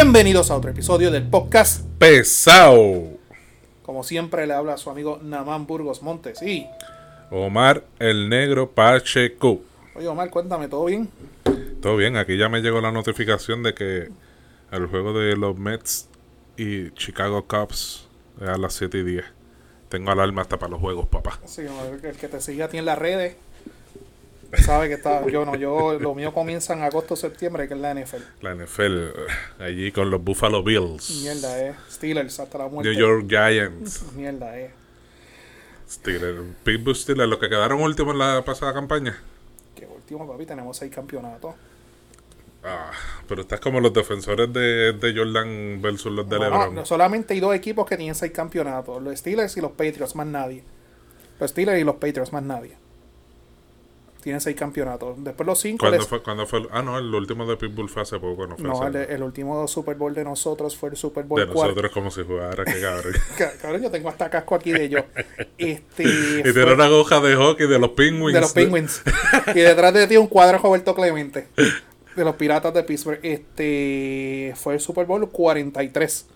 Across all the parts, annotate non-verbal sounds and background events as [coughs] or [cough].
Bienvenidos a otro episodio del podcast. Pesado. Como siempre le habla a su amigo Namán Burgos Montes. Y, Omar el Negro Pacheco. oye Omar, cuéntame, ¿todo bien? Todo bien, aquí ya me llegó la notificación de que el juego de los Mets y Chicago Cubs es a las 7 y 10. Tengo alarma hasta para los juegos, papá. Sí, el que te sigue a ti en las redes sabe que está. Yo no, yo, lo mío comienza en agosto septiembre, que es la NFL. La NFL, allí con los Buffalo Bills. Mierda, eh. Steelers hasta la muerte. New York Giants. Mierda, eh. Steelers. Pittsburgh Steelers, los que quedaron últimos en la pasada campaña. Que último, papi, tenemos seis campeonatos. Ah, pero estás como los defensores de, de Jordan versus los de No, LeBron. no, solamente hay dos equipos que tienen seis campeonatos: los Steelers y los Patriots, más nadie. Los Steelers y los Patriots, más nadie. Tienen seis campeonatos. Después los cinco. ¿Cuándo les- fue, cuándo fue ah, no, el último de Pitbull fue hace poco, no fue No, el, el último Super Bowl de nosotros fue el Super Bowl de 4. nosotros como si jugara, que cabrón. [laughs] Ca- Cabrón, yo tengo hasta casco aquí de ellos. Este, [laughs] y fue tiene una hoja de hockey de los Penguins. de los Penguins. [laughs] y detrás de ti un cuadro de Roberto Clemente. De los Piratas de Pittsburgh. Este fue el Super Bowl 43.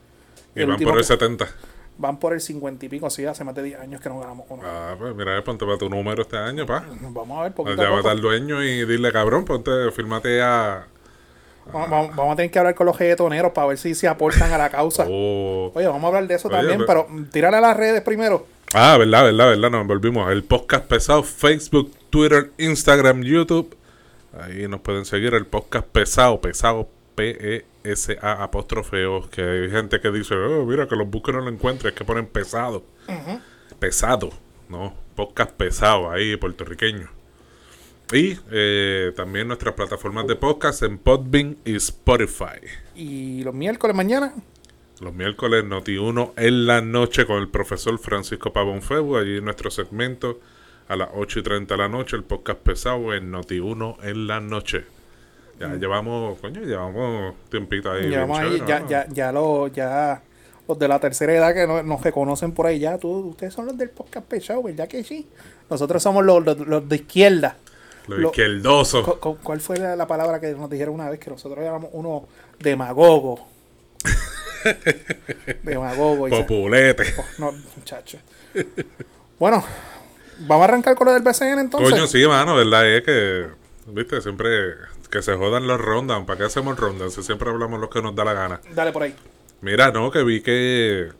Y El van por el que- 70. Van por el 50 y pico, sí, hace más de 10 años que no ganamos uno. Ah, pues mira, ponte para tu número este año, pa. Vamos a ver, poquito a Llámate poco. al dueño y dile, cabrón, ponte, fírmate a... Vamos, vamos- vamos a tener que hablar con los reggaetoneros para ver si se aportan a la causa. Oh. Oye, vamos a hablar de eso Oye, también, pero- pero tírale a las redes primero. Ah, verdad, verdad, verdad, nos volvimos. El podcast pesado, Facebook, Twitter, Instagram, YouTube. Ahí nos pueden seguir el podcast pesado, pesado, Apóstrofeos. Que hay gente que dice, oh, mira, que los busquen no lo encuentres, que ponen pesado. Pesado, no, podcast pesado ahí, puertorriqueño. Y eh, también nuestras plataformas de podcast en Podbean y Spotify. Y los miércoles mañana, Los miércoles Noti1 en la noche con el profesor Francisco Pavón Febo. Allí nuestro segmento a las 8 y 30 de la noche, el podcast pesado en Noti1 en la noche. Ya llevamos, coño, llevamos tiempito ahí. llevamos ahí, chévere, ya, ¿no? ya, ya, lo, ya los de la tercera edad que no- nos reconocen por ahí ya, tú, ustedes son los del podcast pesado, ¿verdad que sí? Nosotros somos los, los, los de izquierda. Lo lo- izquierdoso. Cu- cu- ¿Cuál fue la, la palabra que nos dijeron una vez que nosotros llamamos uno demagogo? [laughs] demagogo. y se- Populete. Oh, no, muchacho. Bueno, vamos a arrancar con lo del BCN entonces. Coño, sí, mano, ¿verdad? Es que, viste, siempre que se jodan los rondas. ¿Para qué hacemos rondas? Si siempre hablamos lo que nos da la gana. Dale por ahí. Mira, no, que vi que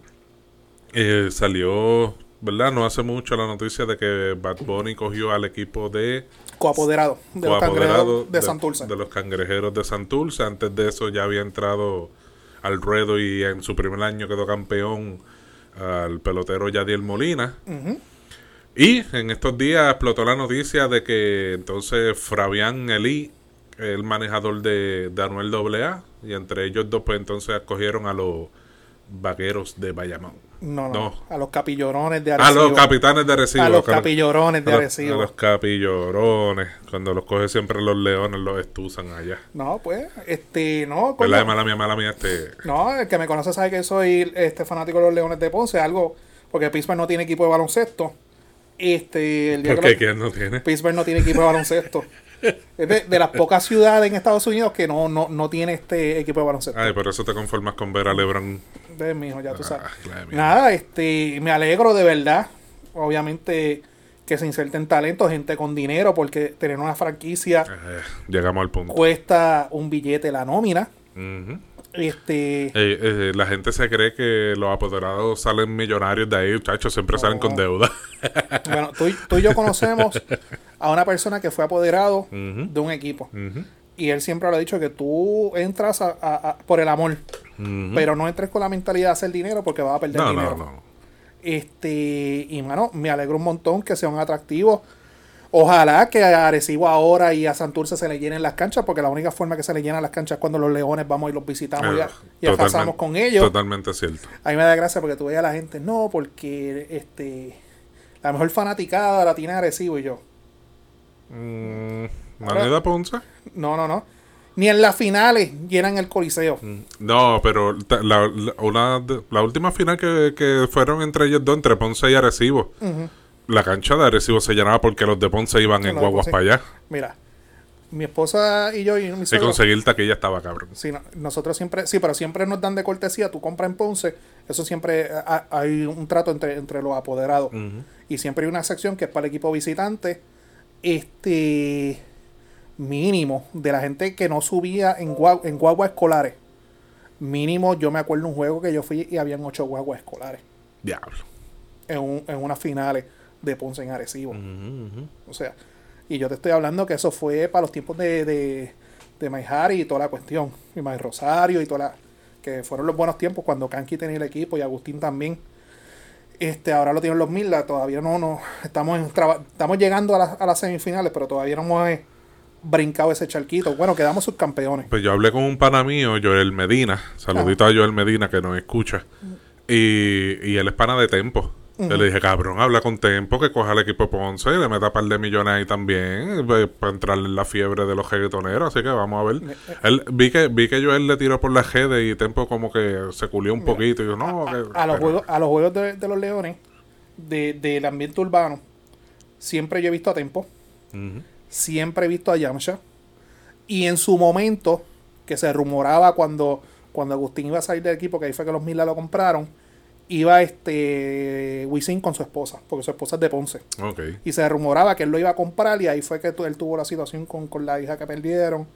eh, salió, ¿verdad? No hace mucho la noticia de que Bad Bunny cogió al equipo de Coapoderado de los coapoderado cangrejeros de, Santurce. de los cangrejeros de Santurce. Antes de eso ya había entrado al ruedo y en su primer año quedó campeón al pelotero Yadiel Molina. Y en estos días explotó la noticia de que entonces Fabián Elí, el manejador de, de Anuel AA, y entre ellos dos pues entonces acogieron a los vaqueros de Bayamón. No, no, No. A los capillorones de A Arecibo. los capitanes de Arecibo. A los capillorones de A los- Arecibo. A los capillorones. Cuando los coge siempre los leones, los estusan allá. No, pues, este, no, ¿Verdad? coño. Mala mía, mala mía, este... No, el que me conoce sabe que soy este fanático de los Leones de Ponce, algo, porque Pittsburgh no tiene equipo de baloncesto. Este, el día ¿Por que qué? ¿Quién no tiene? Pittsburgh no tiene equipo de baloncesto. [laughs] Es de, de las pocas ciudades en Estados Unidos que no, no, no tiene este equipo de baloncesto. Ay, por eso te conformas con ver a LeBron. Entonces, mijo, ya tú sabes. Ah, mira. Nada, este, me alegro de verdad. Obviamente que se inserten talentos, gente con dinero, porque tener una franquicia Eh, llegamos al punto. cuesta un billete la nómina. Ujú. Este, Eh, eh, la gente se cree que los apoderados salen millonarios de ahí, muchachos, siempre salen con deuda. bueno, tú, y- tú y yo [laughs] conocemos a una persona que fue apoderado de un equipo. Y él siempre lo ha dicho que tú entras a- a- a- por el amor, pero no entres con la mentalidad de hacer dinero porque vas a perder no, dinero. no, no. Este, y mano, me alegro un montón que sean atractivos. Ojalá que a Arecibo ahora y a Santurce se le llenen las canchas, porque la única forma que se le llenan las canchas es cuando los leones vamos y los visitamos y, Ah, y pasamos totalmente- con ellos. Totalmente cierto. A mí me da gracia porque tú veías a la gente, no, porque este la mejor fanaticada la tiene Arecibo y yo. Mm, Ahora- ¿Manida Ponce? No, no, no. Ni en las finales llenan el coliseo. No, pero la, la- una de- la última final que, que fueron entre ellos dos, entre Ponce y Arecibo, Ujú. La cancha de Arecibo se llenaba porque los de Ponce iban en guaguas para allá. Mira, mi esposa y yo y mi Y conseguir taquilla estaba cabrón. sí, no, nosotros siempre, sí, pero siempre nos dan de cortesía, tú compras en Ponce, eso siempre ha- hay un trato entre, entre los apoderados. Y siempre hay una sección que es para el equipo visitante. Este mínimo de la gente que no subía en, gua- en guaguas escolares. Mínimo, yo me acuerdo un juego que yo fui y habían ocho guaguas escolares Diablo. en, un- en unas finales de Ponce en Arecibo. O sea, y yo te estoy hablando que eso fue para los tiempos de, de, de Maijari y toda la cuestión. Y May Rosario y toda la. Que fueron los buenos tiempos cuando Kanki tenía el equipo y Agustín también. Este, ahora lo tienen los Milda, todavía no, no. Estamos en estamos llegando a, las- a las semifinales, pero todavía no hemos eh, brincado ese charquito. Bueno, quedamos subcampeones. Pues yo hablé con un pana mío, Joel Medina. Saludito a Joel Medina que nos escucha. Y, y él es pana de Tempo. Yo le dije, cabrón, habla con Tempo, que coja el equipo Ponce y le meta un par de millones ahí también eh, para entrar en la fiebre de los reggaetoneros. Así que vamos a ver. Él, vi, que, vi que Joel le tiró por la redes y Tempo como que se culió un poquito. Y yo, no, que, a los juegos, a los juegos de, de los Leones, de- del ambiente urbano, siempre yo he visto a Tempo. Siempre he visto a Yamcha. Y en su momento, que se rumoraba cuando, cuando Agustín iba a salir del equipo, que ahí fue que los Mila lo compraron, iba este Wisin con su esposa, porque su esposa es de Ponce. Y se rumoraba que él lo iba a comprar y ahí fue que él tuvo la situación con, con la hija que perdieron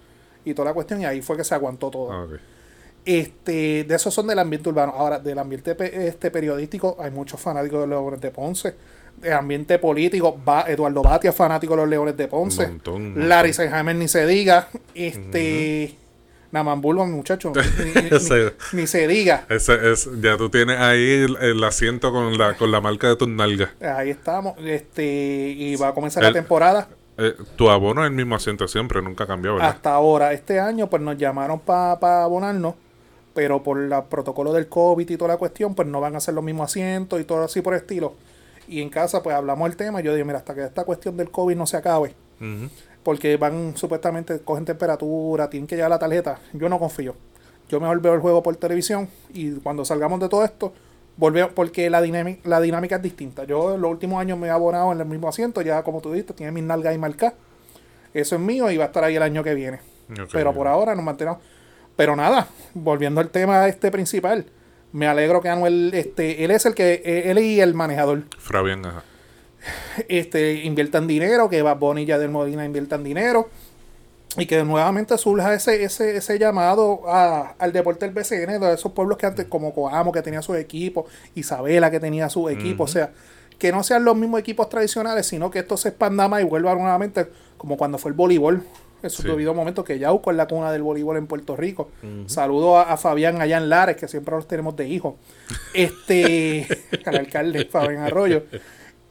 y toda la cuestión y ahí fue que se aguantó todo. Ah. Este, de esos son del ambiente urbano. Ahora, del ambiente este periodístico, hay muchos fanáticos de los Leones de Ponce. Del ambiente político, va, Eduardo Batia es fanático de los Leones de Ponce. Un montón, un montón. Larry Seinheimer ni se diga. Este. Namambulbo, muchacho. [laughs] Ni, ni- Ese- ni- ni se diga. Ese es, ya tú tienes ahí el, el asiento con la, con la marca de tus nalgas. Ahí estamos. Este. Y va a comenzar El- la temporada. Eh, tu abono es el mismo asiento siempre, nunca cambió, ¿verdad? Hasta ahora, este año, pues nos llamaron para abonarnos. Pero por el protocolo del COVID y toda la cuestión, pues no van a hacer los mismos asientos y todo así por el estilo. Y en casa, pues hablamos del tema. y Yo dije, mira, hasta que esta cuestión del COVID no se acabe, Ujú. Porque van supuestamente, cogen temperatura, tienen que llevar la tarjeta. Yo no confío. Yo mejor veo el juego por televisión y cuando salgamos de todo esto, volvemos, porque la dinámica, la dinámica es distinta. Yo en los últimos años me he abonado en el mismo asiento, ya como tú dijiste, tiene mis nalgas ahí marcadas. Eso es mío y va a estar ahí el año que viene. Pero por ahora nos mantenemos. Pero nada, volviendo al tema este principal, me alegro que Anuel, este, él es el que, él y el manejador, Fabián, ajá. Este, inviertan dinero, que Bad Bunny y Yadel Molina inviertan dinero, y que nuevamente surja ese, ese, ese llamado a- al deporte del BCN, de esos pueblos que antes, como Coamo, que tenía su equipo, Isabela, que tenía su equipo, o sea, que no sean los mismos equipos tradicionales, sino que esto se expanda más y vuelva nuevamente, como cuando fue el voleibol. En su Sí. debido momento, que Yauco es la cuna del voleibol en Puerto Rico. Saludo a, a Fabián allá en Lares, que siempre los tenemos de hijo. Este, [laughs] al alcalde Fabián Arroyo.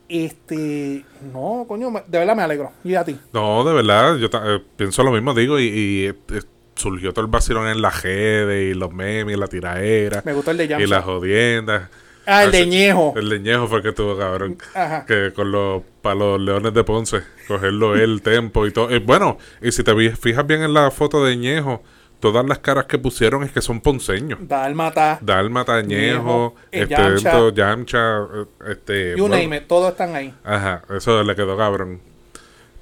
Este, no, coño, me- de verdad me alegro. Y a ti. No, de verdad, yo eh, pienso lo mismo, digo, y, y, eh, surgió todo el vacilón en la redes, y los memes, y la tiraera, Me gustó el de y las jodiendas. Ah, el de Así- Ñejo. El leñejo fue el que tuvo, cabrón. Ajá. Que con los, para los leones de Ponce, cogerlo el tempo y todo. Bueno, y si te fijas bien en la foto de Ñejo, todas las caras que pusieron es que son ponceños. Dálmata. Dálmata, Ñejo, Ñejo, eh, este, Yamcha. esto, Yamcha, eh, este... You bueno, name it, todos están ahí. Ajá, eso le quedó cabrón.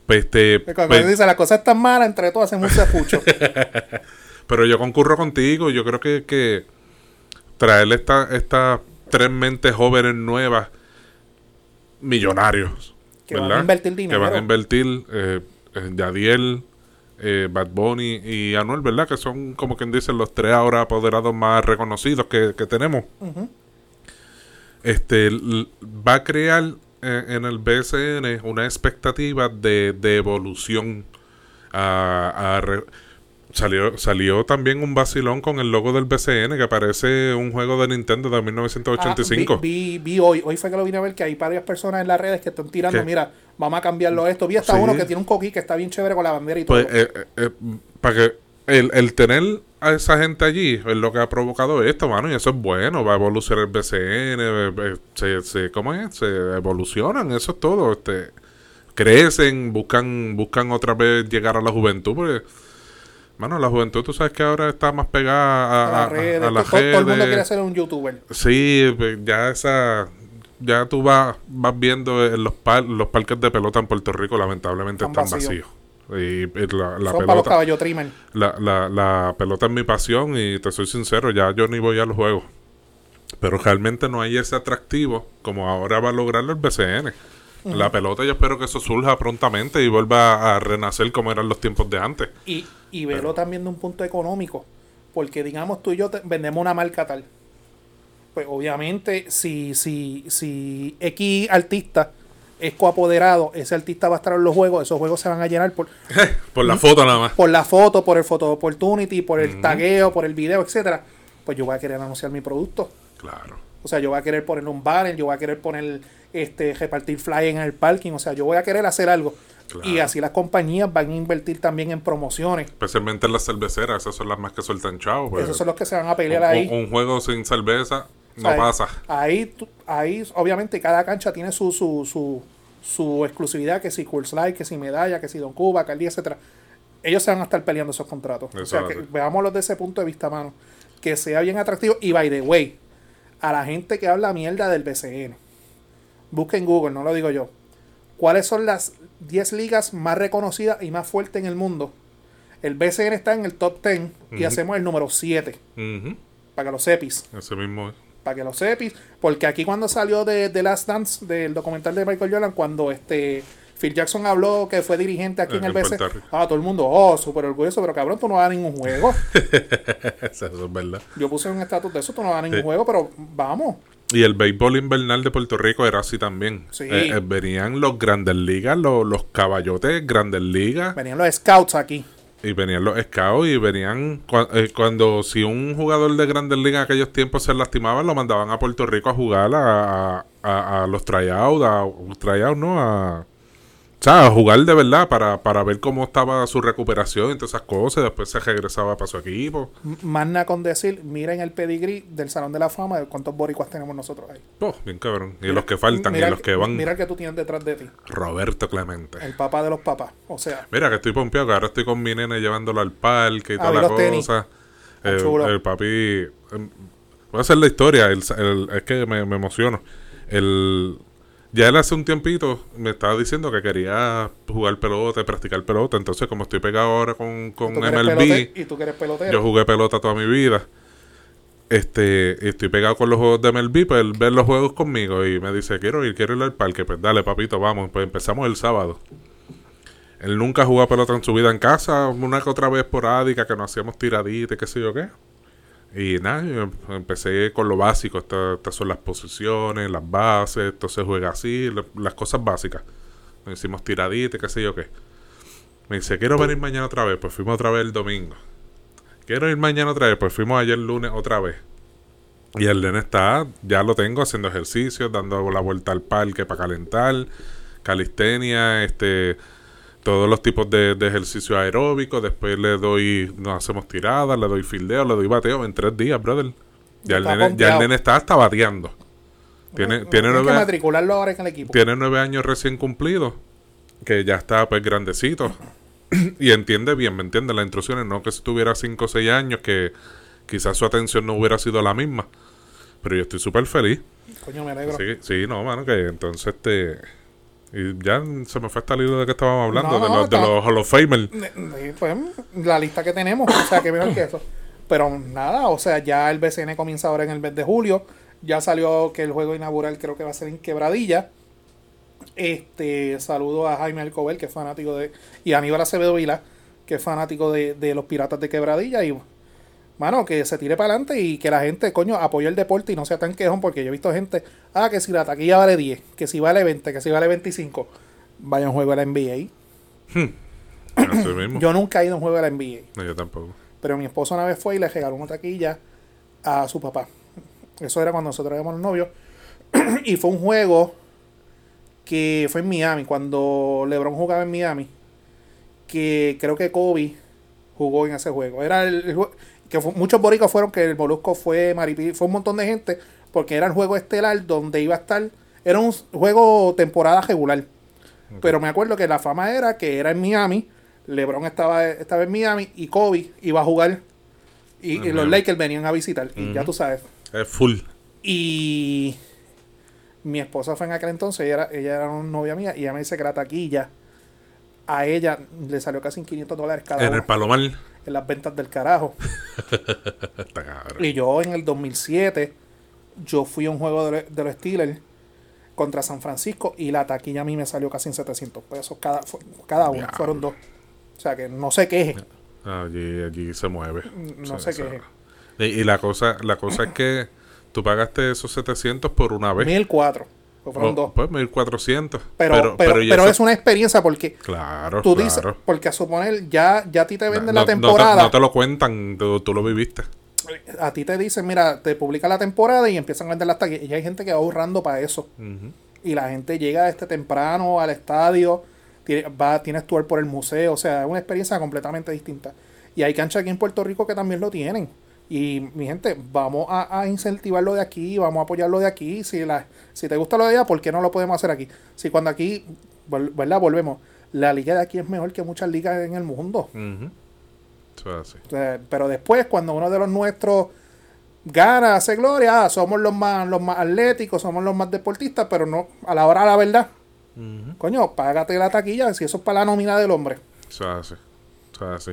Pues, Este, Cuando pues, dice las cosas están malas, entre todos hacemos un cefucho. [laughs] pero yo concurro contigo, yo creo que, que traerle esta, estas tres mentes jóvenes nuevas, millonarios, Que van a invertir dinero. Que van a invertir, eh, en Yadiel, eh, Bad Bunny y Anuel, ¿verdad? Que son, como quien dice, los tres ahora apoderados más reconocidos que, que tenemos. Este, va a crear eh, en el BCN una expectativa de, de evolución. A, a salió, salió también un vacilón con el logo del BCN que parece un juego de Nintendo de 1985. Ah, vi, vi, vi hoy, hoy fue que lo vine a ver que hay varias personas en las redes que están tirando, ¿Qué? mira, vamos a cambiarlo esto. Vi hasta Sí. uno que tiene un coquí que está bien chévere con la bandera y Pues, todo. eh, eh, eh, para que el, el tener a esa gente allí es lo que ha provocado esto, mano, y eso es bueno, va a evolucionar el BCN, se, se, ¿cómo es? Se evolucionan, eso es todo, este, crecen, buscan, buscan otra vez llegar a la juventud, porque, mano, la juventud, tú sabes que ahora está más pegada a, a a- las redes, a to- las todo, todo el mundo redes. quiere ser un youtuber. Sí, pues, ya esa, ya tú vas, vas viendo en los, par- los parques de pelota en Puerto Rico, lamentablemente Están están vacíos. vacíos. Y, y la, la Son para los pelota, caballos trimmer. la, la, la pelota es mi pasión y te soy sincero, ya yo ni voy a los juegos. Pero realmente no hay ese atractivo como ahora va a lograrlo el BCN. La pelota yo espero que eso surja prontamente y vuelva a renacer como eran los tiempos de antes. Y, y verlo también de un punto económico. Porque digamos tú y yo te- vendemos una marca tal. Pues obviamente si, si, si X artista es coapoderado, ese artista va a estar en los juegos, esos juegos se van a llenar por, [laughs] Por la foto nada más. por la foto, por el photo opportunity, por el tagueo, por el video, etcétera. Pues yo voy a querer anunciar mi producto. Claro. O sea, yo voy a querer poner un banner, yo voy a querer poner este repartir flyers en el parking, o sea, yo voy a querer hacer algo. Claro. Y así las compañías van a invertir también en promociones. Especialmente en las cerveceras, esas son las más que sueltan chavo. pues. Esos son los que se van a pelear un, ahí. un- un juego sin cerveza no pasa. Ahí, ahí, obviamente, cada cancha tiene su, su, su, su exclusividad, que si Coors Light, que si Medalla, que si Don Cuba, Cali, etcétera. Ellos se van a estar peleando esos contratos. o sea, que veámoslo desde ese punto de vista, mano. Que sea bien atractivo. Y by the way, a la gente que habla mierda del BCN, busquen Google, no lo digo yo. ¿Cuáles son las 10 ligas más reconocidas y más fuertes en el mundo? El BCN está en el top 10 y hacemos el número 7, Ujú. para que lo sepis Ese mismo es. para que lo sepis, porque aquí cuando salió de The Last Dance, del documental de Michael Jordan, cuando este Phil Jackson habló que fue dirigente aquí en, En el BC, Puerto Rico. ah, todo el mundo, oh, súper orgulloso, pero cabrón, tú no vas a ningún juego. [laughs] Eso es verdad. Yo puse un estatus de eso, tú no vas a ningún Sí. juego, pero vamos. Y el béisbol invernal de Puerto Rico era así también. Sí. Eh, eh, venían los grandes ligas, los, los caballotes grandes ligas, Venían los scouts aquí. y venían los scouts, y venían eh, cuando si un jugador de grandes ligas en aquellos tiempos se lastimaba, lo mandaban a Puerto Rico a jugar a, a- a los tryouts, a tryouts, ¿no? A, sea, a jugar de verdad para, para ver cómo estaba su recuperación y todas esas cosas. Después se regresaba para su equipo. Más nada con decir, miren el pedigrí del Salón de la Fama de cuántos boricuas tenemos nosotros ahí. Oh, bien cabrón. Y los que faltan, y los que van. Mira el que tú tienes detrás de ti, Roberto Clemente. el papá de los papás. O sea, Mira, que estoy pompeado, que ahora estoy con mi nene llevándolo al parque y toda la cosa. El, chulo. el papi. em, Voy a hacer la historia, el- es que me, me emociono. El, ya él hace un tiempito me estaba diciendo que quería jugar pelota y practicar pelota. Entonces, como estoy pegado ahora con, con tú MLB, pelote- y tú que eres pelotero. yo jugué pelota toda mi vida. Este, estoy pegado con los juegos de MLB, pues él ve los juegos conmigo y me dice, quiero ir, quiero ir al parque. Pues dale, papito, vamos. Pues empezamos el sábado. Él nunca jugó pelota en su vida en casa, una que otra vez esporádica, que nos hacíamos tiraditas, qué sé yo qué. Y nada, yo em- empecé con lo básico. Estas, estas son las posiciones, las bases, esto se juega así, la- las cosas básicas. Nos hicimos tiraditas, qué sé yo qué. Me dice, quiero venir mañana otra vez. Pues fuimos otra vez el domingo. Quiero ir mañana otra vez. Pues fuimos ayer lunes otra vez. Y el nene está, ya lo tengo haciendo ejercicios, dando la vuelta al parque para calentar, calistenia, este, todos los tipos de, de ejercicios aeróbicos. Después le doy, nos hacemos tiradas, le doy fildeo, le doy bateo en tres días, brother. Ya el, nene, ya el nene está hasta bateando. Tiene, No, tiene, que nueve, matricularlo ahora en el equipo. tiene nueve años recién cumplidos, que ya está pues grandecito. [clears throat] y entiende bien, ¿me entiende? Las instrucciones, no que si tuviera cinco o seis años, que quizás su atención no hubiera sido la misma. Pero yo estoy súper feliz. Coño, me alegro. Sí, sí, no, mano, que entonces este... Y ya se me fue hasta el hilo de que estábamos hablando, No, de, los, de los Hall of ne- Pues la lista que tenemos, o sea, que mejor que eso. Pero nada, o sea, ya el BCN comienza ahora en el mes de julio. Ya salió que el juego inaugural creo que va a ser en Quebradilla. Este, saludo a Jaime Alcover, que es fanático de. Y a Aníbal Acevedo Vila, que es fanático de, de los piratas de Quebradilla. Y, mano, que se tire para adelante y que la gente, coño, apoye el deporte y no sea tan quejón, porque yo he visto gente, ah, que si la taquilla vale 10, que si vale 20, que si vale 25, vaya a un juego de la NBA. Mismo. Yo nunca he ido a un juego de la NBA. No, yo tampoco. Pero mi esposo una vez fue y le regaló una taquilla a su papá. Eso era cuando nosotros éramos novios. [clears throat] y fue un juego que fue en Miami, cuando LeBron jugaba en Miami. Que creo que Kobe jugó en ese juego. Era el, el que fue- muchos boricos fueron que el Molusco fue Maripi, fue un montón de gente, porque era el juego estelar donde iba a estar. Era un juego temporada regular. Pero me acuerdo que la fama era que era en Miami. LeBron estaba, estaba en Miami y Kobe iba a jugar. Y, los. Lakers venían a visitar. Y ya tú sabes. Es full. Y mi esposa fue en aquel entonces. Ella era, ella era una novia mía. Y ella me dice que la taquilla A ella le salió casi en 500 dólares cada En una el Palomar. En las ventas del carajo. [laughs] Y yo en el 2007, yo fui a un juego de, de los Steelers contra San Francisco y la taquilla a mí me salió casi en 700 pesos cada, cada uno. Fueron dos. O sea que no se queje. Allí, allí se mueve. No qué. eso- Y, y la cosa la cosa es que tú pagaste esos 700 por una vez. 1004. Pues fueron. Pues 1400. Pero, pero, pero es una experiencia porque Claro, tú claro. dices, porque a suponer, ya, ya a ti te venden No- la no te- temporada. No te, lo cuentan, tú, tú lo viviste. A ti te dicen, mira, te publica la temporada y empiezan a vender las taquillas. Y hay gente que va ahorrando para eso. Y la gente llega este temprano al estadio, tiene, va, tienes tour por el museo, o sea, es una experiencia completamente distinta. Y hay canchas aquí en Puerto Rico que también lo tienen. Y mi gente, vamos a, a incentivarlo de aquí, vamos a apoyarlo de aquí. Si, la, si te gusta lo de allá, ¿por qué no lo podemos hacer aquí? Si cuando aquí, ¿verdad? Volvemos. La liga de aquí es mejor que muchas ligas en el mundo. O sea, pero después, cuando uno de los nuestros gana, hace gloria, ah, somos los más, los más atléticos, somos los más deportistas, pero no, a la hora de la verdad, coño, págate la taquilla, si eso es para la nómina del hombre. Eso. Eso así.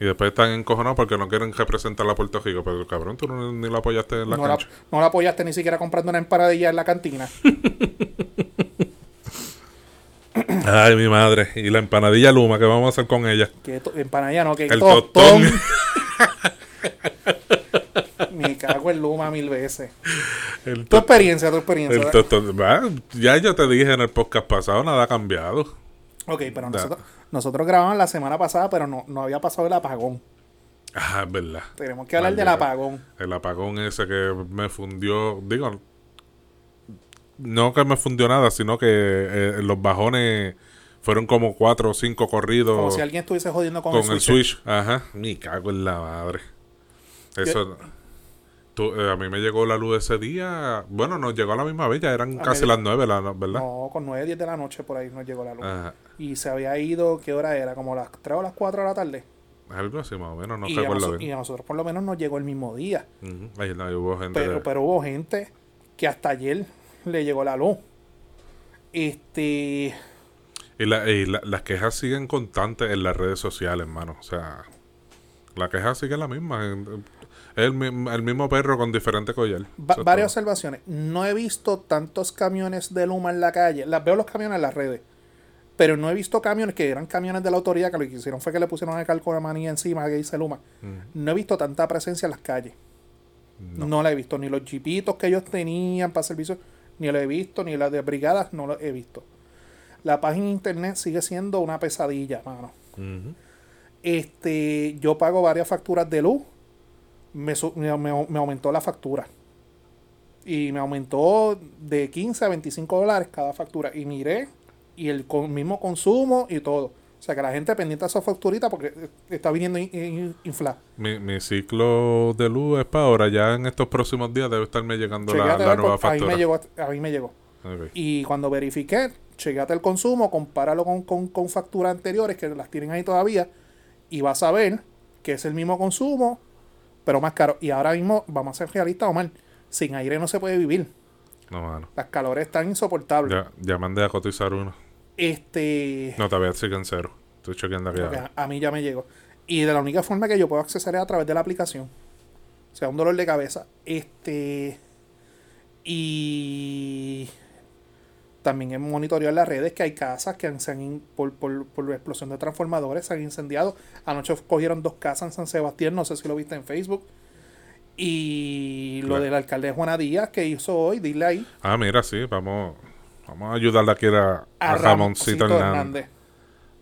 Y después están encojonados porque no quieren representar a Puerto Rico. Pero cabrón, tú no- ni lo apoyaste en la no, la, cancha. no la apoyaste ni siquiera comprando una empanadilla en la cantina. [laughs] Ay, mi madre. Y la empanadilla Luma, ¿qué vamos a hacer con ella? empanadilla no, que El tostón. tostón. [laughs] Me cago en Luma mil veces. El, Tu experiencia, tu experiencia. el tostón. Va, Ya yo te dije en el podcast pasado, nada ha cambiado. ok, pero Da. Nosotros, grabamos la semana pasada, pero no, no había pasado el apagón. Ah, es verdad. Tenemos que hablar del apagón. El apagón ese que me fundió, digo, no que me fundió nada, sino que eh, los bajones fueron como cuatro o cinco corridos Como si alguien estuviese jodiendo con, con el el switch. switch. Ajá, me cago en la madre. Eso, tú, eh, a mí me llegó la luz ese día, bueno, nos llegó a la misma vez, ya eran A casi media- las nueve, la, ¿verdad? No, con 9, 10 de la noche por ahí nos llegó la luz. Ajá, Y se había ido, ¿qué hora era? Como las 3 o las 4 de la tarde. algo así más o menos, no y, a recuerdo noso- y a nosotros por lo menos nos llegó el mismo día. Ahí no, hubo gente Pero, de- pero hubo gente que hasta ayer le llegó la luz. Este. Y, la- y la- las quejas siguen constantes en las redes sociales, hermano. O sea, la queja sigue la misma. El, el mismo perro con diferente collar. va- varias todo. observaciones. No he visto tantos camiones de Luma en la calle. Las veo los camiones en las redes. Pero no he visto camiones que eran camiones de la autoridad que lo que hicieron fue que le pusieron el calcomanía encima que dice Luma. No he visto tanta presencia en las calles. No. la he visto. Ni los jipitos que ellos tenían para servicio, ni lo he visto. Ni las de brigadas, no lo he visto. La página de internet sigue siendo una pesadilla, mano. Este, yo pago varias facturas de luz. Me, su- me, me- me aumentó la factura. Y me aumentó de 15 a 25 dólares cada factura. Y miré, y el con- mismo consumo y todo. O sea que la gente pendiente de esa facturita porque eh, está viniendo in- mi, mi ciclo de luz es para ahora. Ya en estos próximos días debe estarme llegando la, nueva porque a mí factura. me llegó. A mí me llegó. Y cuando verifiqué, chequéate el consumo, compáralo con, con, con facturas anteriores que las tienen ahí todavía y vas a ver que es el mismo consumo, pero más caro. Y ahora mismo, vamos a ser realistas, Omar, sin aire no se puede vivir. No, mano. Las calores están insoportables. Ya, ya mandé a cotizar uno. Este, No, todavía siguen cero. Estoy chequeando aquí. a, a mí ya me llegó. Y de la única forma que yo puedo accesar es a través de la aplicación. O sea, un dolor de cabeza. Este. Y también hemos monitoreado en las redes que hay casas que han- se han, por, por, por la explosión de transformadores se han incendiado. Anoche cogieron dos casas en San Sebastián, no sé si lo viste en Facebook. Y lo del alcalde Juana Díaz que hizo hoy, dile ahí. Ah, mira, sí. Vamos, vamos a ayudarle aquí a, A a Ramoncito Ramoncito Hernández.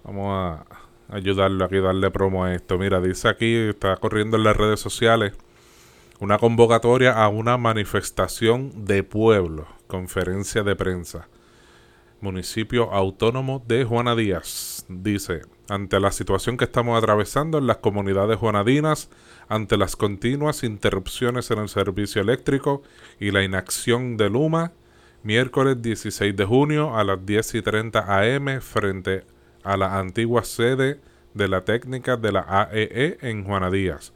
Vamos a ayudarlo aquí, darle promo a esto. Mira, dice aquí, está corriendo en las redes sociales una convocatoria a una manifestación de pueblo, conferencia de prensa. Municipio Autónomo de Juana Díaz. Dice, ante la situación que estamos atravesando en las comunidades juanadinas, ante las continuas interrupciones en el servicio eléctrico y la inacción de Luma, miércoles 16 de junio a las 10 y 30 am frente a la antigua sede de la técnica de la AEE en Juana Díaz,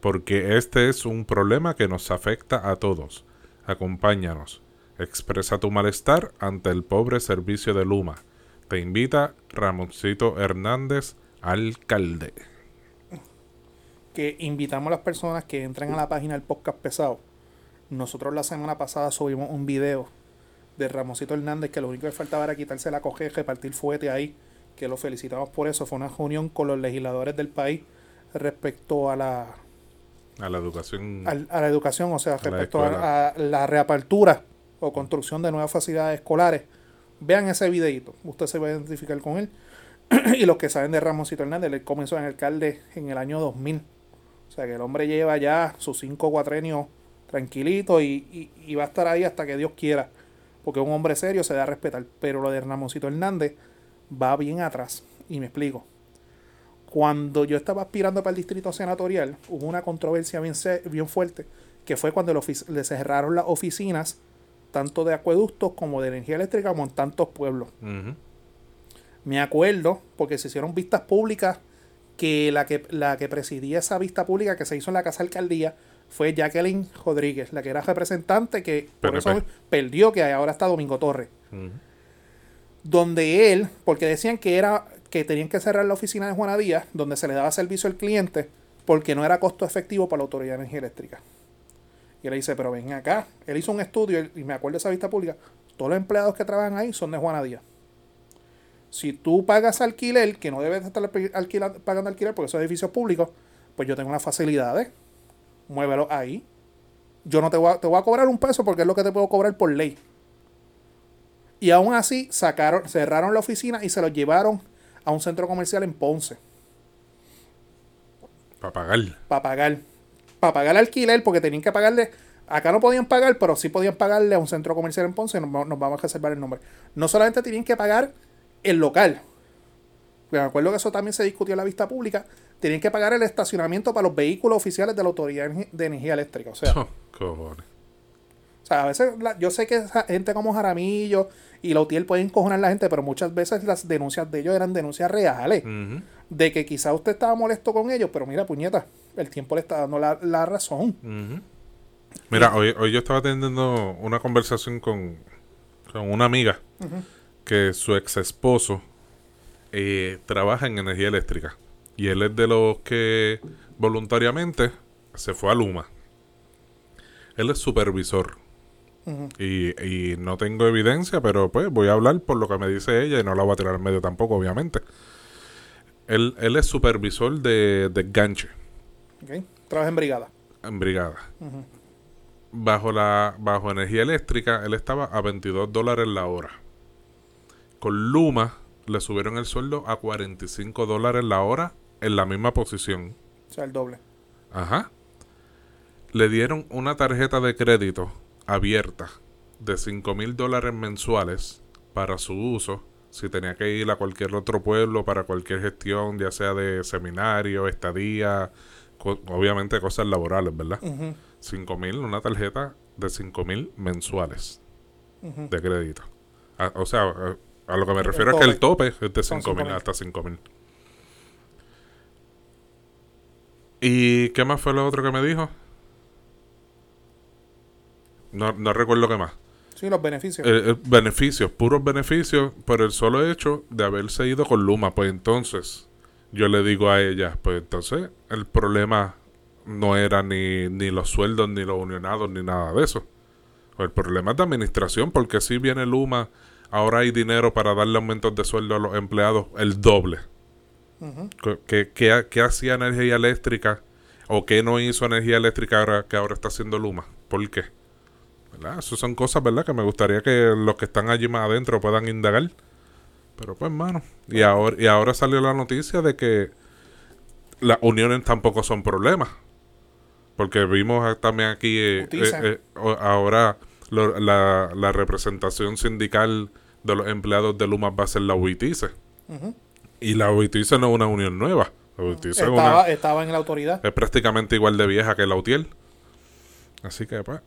porque este es un problema que nos afecta a todos. Acompáñanos. Expresa tu malestar ante el pobre servicio de Luma. Te invita Ramoncito Hernández, alcalde. Que invitamos a las personas que entren a la página del podcast pesado. Nosotros la semana pasada subimos un video de Ramoncito Hernández que lo único que faltaba era quitarse la cojeja y partir fuerte ahí. Que lo felicitamos por eso. Fue una reunión con los legisladores del país respecto a la A la educación. a la educación, o sea, respecto a, a la reapertura o construcción de nuevas facilidades escolares. Vean ese videito, usted se va a identificar con él. [clears throat] y los que saben de Ramoncito Hernández, él comenzó en alcalde en el año 2000. O sea que el hombre lleva ya sus cinco cuatrenios tranquilito y, y- y va a estar ahí hasta que Dios quiera. Porque un hombre serio se da a respetar. Pero lo de Ramoncito Hernández va bien atrás. Y me explico. Cuando yo estaba aspirando para el distrito senatorial, hubo una controversia bien, bien fuerte, que fue cuando le cerraron las oficinas, tanto de acueductos como de energía eléctrica, como en tantos pueblos. Me acuerdo, porque se hicieron vistas públicas, que la que, la que presidía esa vista pública que se hizo en la Casa Alcaldía fue Jacqueline Rodríguez, la que era representante, que por PNP. eso perdió, que ahora está Domingo Torres donde él, porque decían que era que tenían que cerrar la oficina de Juana Díaz, donde se le daba servicio al cliente, porque no era costo efectivo para la Autoridad de Energía Eléctrica. Y él dice, pero ven acá, él hizo un estudio, y me acuerdo de esa vista pública, todos los empleados que trabajan ahí son de Juana Díaz. Si tú pagas alquiler, que no debes estar alquila- pagando alquiler porque esos edificios públicos, pues yo tengo unas facilidades, muévelo ahí. Yo no te voy, a, te voy a cobrar un peso porque es lo que te puedo cobrar por ley. Y aún así sacaron, cerraron la oficina y se los llevaron a un centro comercial en Ponce Para pagar. para pagar. Para pagar alquiler, porque tenían que pagarle. Acá no podían pagar, pero sí podían pagarle a un centro comercial en Ponce. Nos, va- nos vamos a reservar el nombre. No solamente tenían que pagar el local. Me acuerdo que eso también se discutió en la vista pública. Tenían que pagar el estacionamiento para los vehículos oficiales de la Autoridad de Energía Eléctrica. O sea, Oh, [laughs] cojones. O sea, a veces la- yo sé que esa gente como Jaramillo y Lautier pueden encojonar a la gente, pero muchas veces las denuncias de ellos eran denuncias reales. De que quizá usted estaba molesto con ellos, pero mira, puñeta, el tiempo le está dando la, la razón. Mira, hoy, hoy yo estaba teniendo una conversación con, con una amiga que su ex esposo eh, trabaja en energía eléctrica y él es de los que voluntariamente se fue a Luma. Él es supervisor y, y no tengo evidencia, pero pues voy a hablar por lo que me dice ella y no la voy a tirar en medio tampoco, obviamente. Él, él es supervisor de, de ganche Trabaja en brigada. en brigada. Bajo la bajo energía eléctrica, él estaba a 22 dólares la hora. Con Luma le subieron el sueldo a 45 dólares la hora en la misma posición. O sea, el doble. Ajá. Le dieron una tarjeta de crédito abierta de 5 mil dólares mensuales para su uso. Si tenía que ir a cualquier otro pueblo para cualquier gestión, ya sea de seminario, estadía, co- obviamente cosas laborales, ¿verdad? 5 mil, una tarjeta de 5 mil mensuales de crédito. A- o sea, a, a lo que me refiero es que el tope es de Son 5 mil 5.000. hasta 5 mil. ¿Y qué más fue lo otro que me dijo? No, no recuerdo qué más. Sí, los beneficios. Eh, eh, beneficios, puros beneficios por el solo hecho de haberse ido con Luma. Pues entonces, yo le digo a ella, pues entonces el problema no era ni, ni los sueldos, ni los unionados, ni nada de eso. El problema es de administración, porque si viene Luma, ahora hay dinero para darle aumentos de sueldo a los empleados el doble. Ujú. ¿Qué, qué- qué- qué hacía energía eléctrica? ¿O qué no hizo energía eléctrica ahora que ahora está haciendo Luma? ¿Por qué? ¿Verdad? Esas son cosas, ¿verdad? Que me gustaría que los que están allí más adentro puedan indagar. Pero pues, mano. Y ahora, y ahora salió la noticia de que las uniones tampoco son problemas. Porque vimos también aquí, eh, eh, eh, ahora lo- la, la representación sindical de los empleados de Luma va a ser la UITICE. Y la UITICE no es una unión nueva. La UITICE es, una- Estaba, estaba en la autoridad. es prácticamente igual de vieja que la UTIEL. Así que, pues,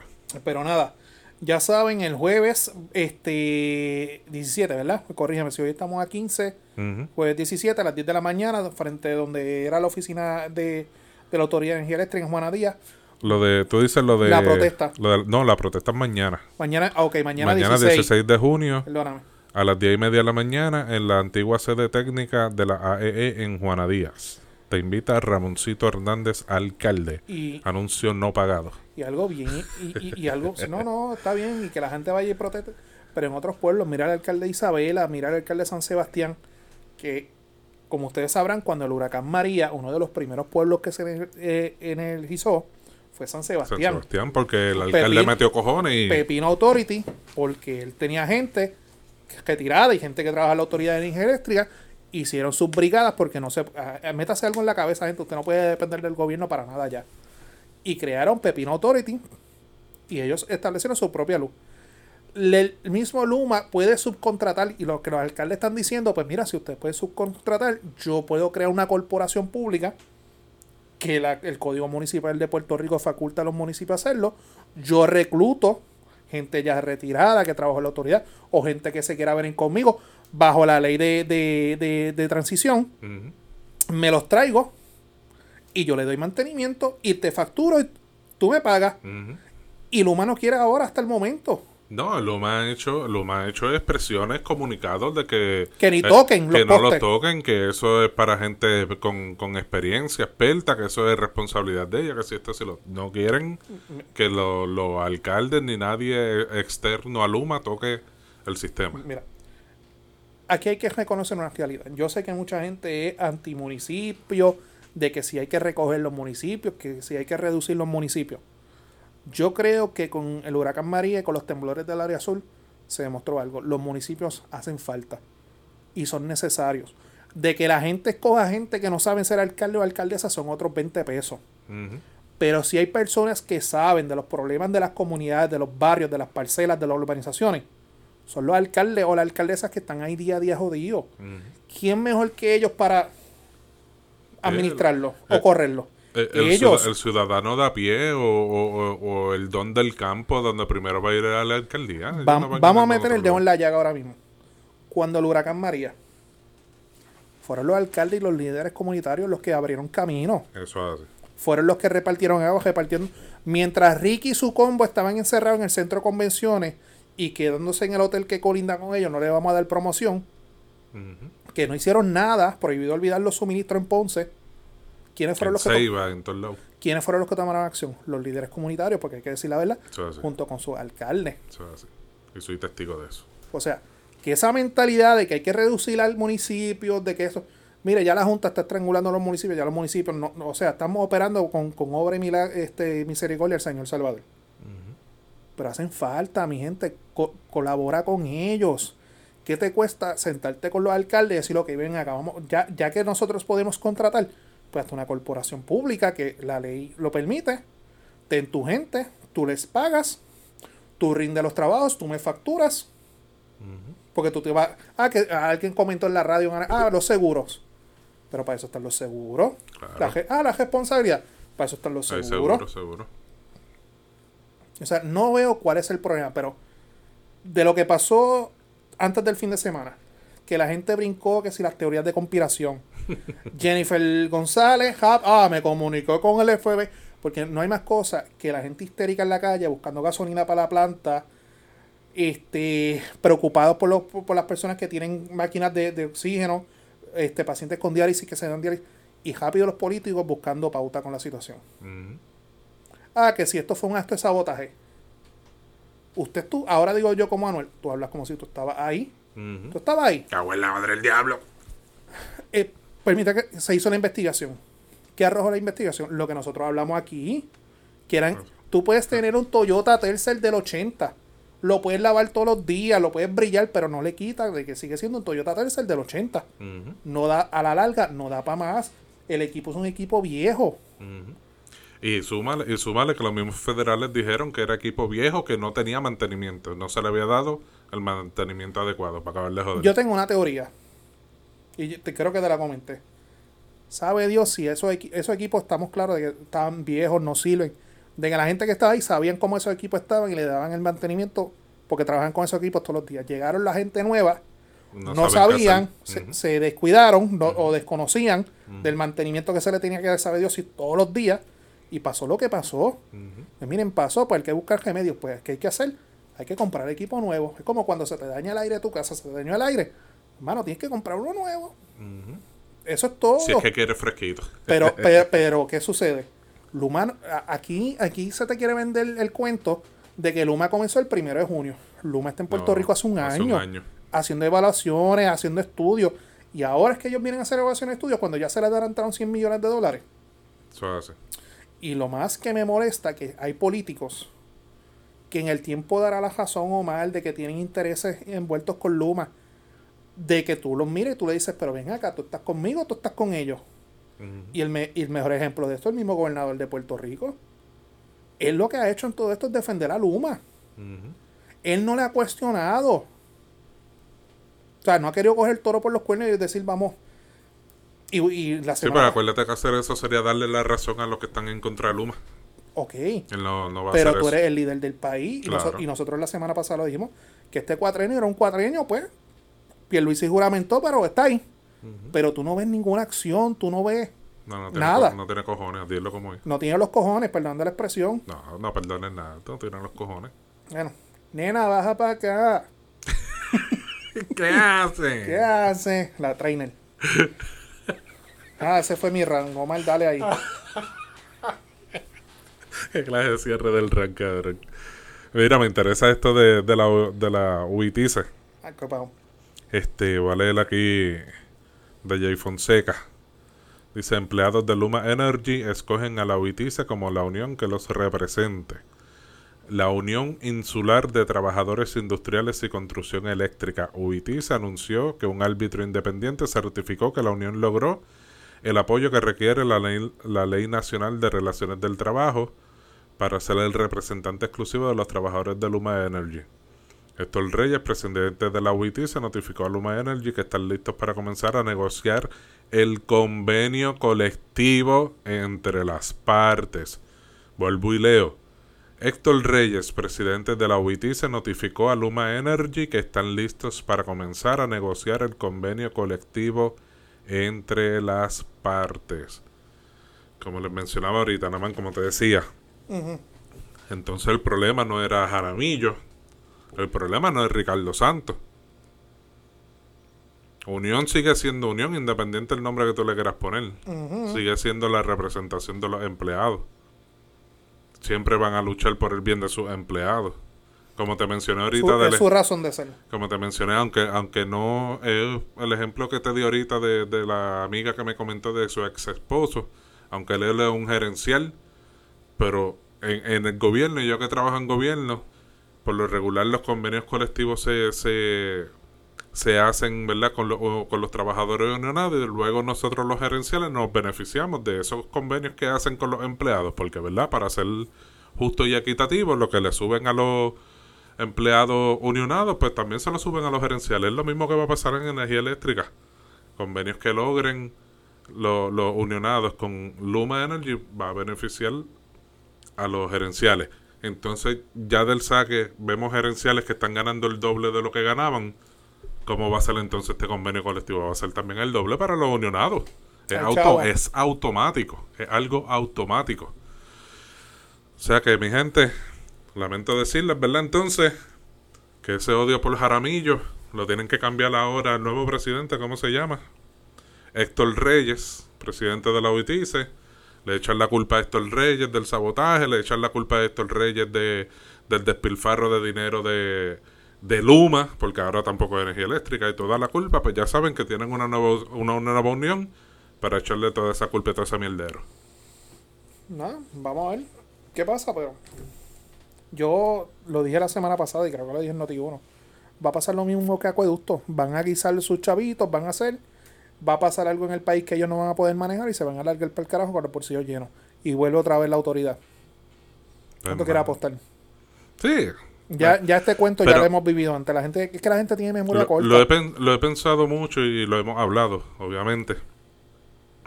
Pero nada, ya saben, el jueves este 17, ¿verdad? Corrígeme, si hoy estamos a 15, ujú. jueves 17 a las 10 de la mañana, frente a donde era la oficina de, de la Autoridad de Energía Eléctrica en Juana Díaz. lo de, tú dices lo de... La protesta. lo de- no, la protesta es mañana. Mañana, ah, ok, mañana, Mañana, 16. 16. de junio, Perdóname. a las 10 y media de la mañana en la antigua sede técnica de la AEE en Juana Díaz. Te invita Ramoncito Hernández, alcalde. Y, Anuncio no pagado. y algo bien, y, y- y algo, no, no, está bien, y que la gente vaya y proteste. Pero en otros pueblos, mira el alcalde de Isabela, mira el alcalde de San Sebastián, que como ustedes sabrán, cuando el huracán María, uno de los primeros pueblos que se eh, energizó fue San San Sebastián. Sebastián, porque el alcalde Pepín- metió cojones y... Pepino Authority, porque él tenía gente retirada y gente que trabaja en la Autoridad de Energía Eléctrica, hicieron sus brigadas porque no se... ah, ah, métase algo en la cabeza, gente, usted no puede depender del gobierno para nada ya. Y crearon Pepino Authority y ellos establecieron su propia luz. El mismo Luma puede subcontratar y lo que los alcaldes están diciendo, pues mira, si usted puede subcontratar, yo puedo crear una corporación pública que la- el Código Municipal de Puerto Rico faculta a los municipios a hacerlo. Yo recluto gente ya retirada que trabaja en la autoridad o gente que se quiera venir conmigo bajo la ley de, de- de- de transición. Me los traigo y yo le doy mantenimiento y te facturo y tú me pagas. Y Luma no quiere ahora hasta el momento. No, Luma ha hecho, Luma ha hecho expresiones, comunicados de que... Que ni eh, toquen Que los no los toquen, que eso es para gente con, con experiencia, experta, que eso es responsabilidad de ella, que si esto si lo... No quieren que lo- los alcaldes ni nadie externo a Luma toque el sistema. Mira, aquí hay que reconocer una realidad. Yo sé que mucha gente es antimunicipio, de que si hay que recoger los municipios, que si hay que reducir los municipios. Yo creo que con el huracán María y con los temblores del área azul se demostró algo. Los municipios hacen falta y son necesarios. De que la gente escoja gente que no saben ser alcalde o alcaldesa son otros 20 pesos. Pero si hay personas que saben de los problemas de las comunidades, de los barrios, de las parcelas, de las urbanizaciones, son los alcaldes o las alcaldesas que están ahí día a día jodidos. ¿Quién mejor que ellos para administrarlo el- o correrlo? Eh, El, ellos, el ciudadano de a pie o, o- el don del campo donde primero va a ir a la alcaldía. No vamos a meter el dedo en la llaga ahora mismo. Cuando el huracán María, fueron los alcaldes y los líderes comunitarios los que abrieron camino. Eso hace. fueron los que repartieron agua, repartieron. Mientras Ricky y su combo estaban encerrados en el centro de convenciones y quedándose en el hotel que colinda con ellos, no le vamos a dar promoción, que no hicieron nada, prohibido olvidar los suministros en Ponce. ¿Quiénes fueron, los que. ¿Quiénes fueron los que tomaron acción? Los líderes comunitarios, porque hay que decir la verdad, junto con su alcalde. Y soy testigo de eso. O sea, que esa mentalidad de que hay que reducir al municipio, de que eso. Mire, ya la Junta está estrangulando a los municipios, ya los municipios, no, no- o sea, estamos operando con, con obra y mila- este, misericordia al Señor Salvador. Pero hacen falta, mi gente, co- colabora con ellos. ¿Qué te cuesta sentarte con los alcaldes y decir, ok, ven acá, vamos, ya, ya que nosotros podemos contratar, pues hasta una corporación pública que la ley lo permite, ten tu gente, tú les pagas, tú rindes los trabajos, tú me facturas, porque tú te vas. Ah, que alguien comentó en la radio. Ah, los seguros. Pero para eso están los seguros. Claro. La re- ah, la responsabilidad. Para eso están los seguros. seguro, seguro. O sea, no veo cuál es el problema, pero de lo que pasó antes del fin de semana, que la gente brincó que si las teorías de conspiración. [laughs] Jennifer González, Hub, ah, me comunicó con el FBI, porque no hay más cosa que la gente histérica en la calle buscando gasolina para la planta, este, preocupados por, los, por, las personas que tienen máquinas de, de oxígeno, este, pacientes con diálisis que se dan diálisis, y rápido los políticos buscando pauta con la situación. Ujú. Ah, que si esto fue un acto de sabotaje. Usted tú, ahora digo yo como Manuel, tú hablas como si tú estabas ahí. Tú estabas ahí. Cago en la madre del diablo. Eh, permita que se hizo la investigación. ¿Qué arrojó la investigación? Lo que nosotros hablamos aquí. Que eran, tú puedes tener un Toyota Tercel del 80. Lo puedes lavar todos los días, lo puedes brillar, pero no le quita de que sigue siendo un Toyota Tercel del 80. Ujú. No da, a la larga, no da para más. El equipo es un equipo viejo. Y súmale, y súmale que los mismos federales dijeron que era equipo viejo que no tenía mantenimiento. No se le había dado el mantenimiento adecuado para acabar de joder. Yo tengo una teoría. Y te creo que te la comenté. Sabe Dios si esos, esos equipos estamos claros de que estaban viejos, no sirven. De que la gente que estaba ahí sabían cómo esos equipos estaban y le daban el mantenimiento porque trabajan con esos equipos todos los días. Llegaron la gente nueva, no, sabían, se, descuidaron no- o desconocían del mantenimiento que se le tenía que dar, sabe Dios si todos los días. Y pasó lo que pasó. Pues miren, pasó, pues hay que buscar remedios. Pues, ¿qué hay que hacer? hay que comprar equipo nuevo. Es como cuando se te daña el aire de tu casa, se te dañó el aire. Hermano, tienes que comprar uno nuevo. Eso es todo. Si es que quieres fresquito. Pero, [laughs] pero, pero, ¿qué sucede? Luma, aquí, aquí se te quiere vender el cuento de que Luma comenzó el primero de junio. Luma está en Puerto No, Rico hace un hace año, un año. haciendo evaluaciones, haciendo estudios. Y ahora es que ellos vienen a hacer evaluaciones de estudios cuando ya se les adelantaron 100 millones de dólares. Eso hace. Y lo más que me molesta que hay políticos que en el tiempo dará la razón o mal de que tienen intereses envueltos con Luma, de que tú los mires y tú le dices, pero ven acá, tú estás conmigo tú estás con ellos. Y el, me- y el mejor ejemplo de esto es el mismo gobernador de Puerto Rico. Él lo que ha hecho en todo esto es defender a Luma. Él no le ha cuestionado. O sea, no ha querido coger el toro por los cuernos y decir, vamos. Y, y la Sí, pero semana. acuérdate que hacer eso sería darle la razón a los que están en contra de Luma. ok. Él no, no va Pero tú eso. eres el líder del país. Y, nosotros la semana pasada lo dijimos. Que este cuatrenio era un cuatrenio, pues. Pierluisi juramentó, pero está ahí. Pero tú no ves ninguna acción, tú no ves. No, no tiene, nada. no tiene cojones, dilo como es. No tiene los cojones, perdón de la expresión. No, no perdones nada, no tienen los cojones. Bueno, nena, baja para acá. [laughs] ¿Qué hacen? ¿Qué hace? La trainer. [laughs] Ah, ese fue mi rango. Omar, dale ahí. [laughs] Qué clase de cierre del rank, cabrón. Mira, me interesa esto de, de la, de la UITICE. Ah. Este, voy a leer aquí de Jay Fonseca. Dice, empleados de Luma Energy escogen a la UITICE como la unión que los represente. La Unión Insular de Trabajadores Industriales y Construcción Eléctrica, UITICE, anunció que un árbitro independiente certificó que la unión logró el apoyo que requiere la ley, la ley Nacional de Relaciones del Trabajo para ser el representante exclusivo de los trabajadores de Luma Energy. Héctor Reyes, presidente de la UIT, se notificó a Luma Energy que están listos para comenzar a negociar el convenio colectivo entre las partes. Vuelvo y leo. Héctor Reyes, presidente de la UIT, se notificó a Luma Energy que están listos para comenzar a negociar el convenio colectivo entre las partes. Como les mencionaba ahorita, nada más como te decía. Entonces el problema no era Jaramillo, el problema no es Ricardo Santos. Unión sigue siendo unión, independiente del nombre que tú le quieras poner. Sigue siendo la representación de los empleados. Siempre van a luchar por el bien de sus empleados. Como te mencioné ahorita, Su, del- su razón de ser. como te mencioné, aunque aunque no el ejemplo que te di ahorita de, de la amiga que me comentó de su ex esposo, aunque él es un gerencial, pero en, en el gobierno, y yo que trabajo en gobierno, por lo regular los convenios colectivos se, se, se hacen ¿verdad? Con, lo- con los trabajadores unionados y luego nosotros los gerenciales nos beneficiamos de esos convenios que hacen con los empleados, porque ¿verdad? para ser justo y equitativo, lo que le suben a los empleados unionados, pues también se lo suben a los gerenciales. Es lo mismo que va a pasar en energía eléctrica. Convenios que logren lo- los unionados con Luma Energy va a beneficiar a los gerenciales. Entonces, ya del saque, vemos gerenciales que están ganando el doble de lo que ganaban. ¿Cómo va a ser entonces este convenio colectivo? Va a ser también el doble para los unionados. Es, auto, es automático. Es algo automático. O sea que, mi gente, lamento decirles, ¿verdad? Entonces, que ese odio por Jaramillo lo tienen que cambiar ahora al nuevo presidente, ¿cómo se llama? Héctor Reyes, presidente de la OITICE. Le echan la culpa a Héctor Reyes del sabotaje, le echan la culpa a Héctor Reyes de, del despilfarro de dinero de, de Luma, porque ahora tampoco hay energía eléctrica y toda la culpa, pues ya saben que tienen una nueva, una, una nueva unión para echarle toda esa culpa y todo ese mierdero. Nada, vamos a ver qué pasa, pero yo lo dije la semana pasada y creo que lo dije en Noti1. Va a pasar lo mismo que Acueducto. Van a guisar sus chavitos, van a hacer. Va a pasar algo en el país que ellos no van a poder manejar y se van a largar para el carajo con los bolsillos llenos. Y vuelve otra vez la autoridad. ¿Cuánto Pues, quieres apostar? Sí, Ya, ya este cuento ya lo hemos vivido antes. La gente, es que la gente tiene memoria Lo, corta. lo he, lo he pensado mucho y lo hemos hablado, obviamente.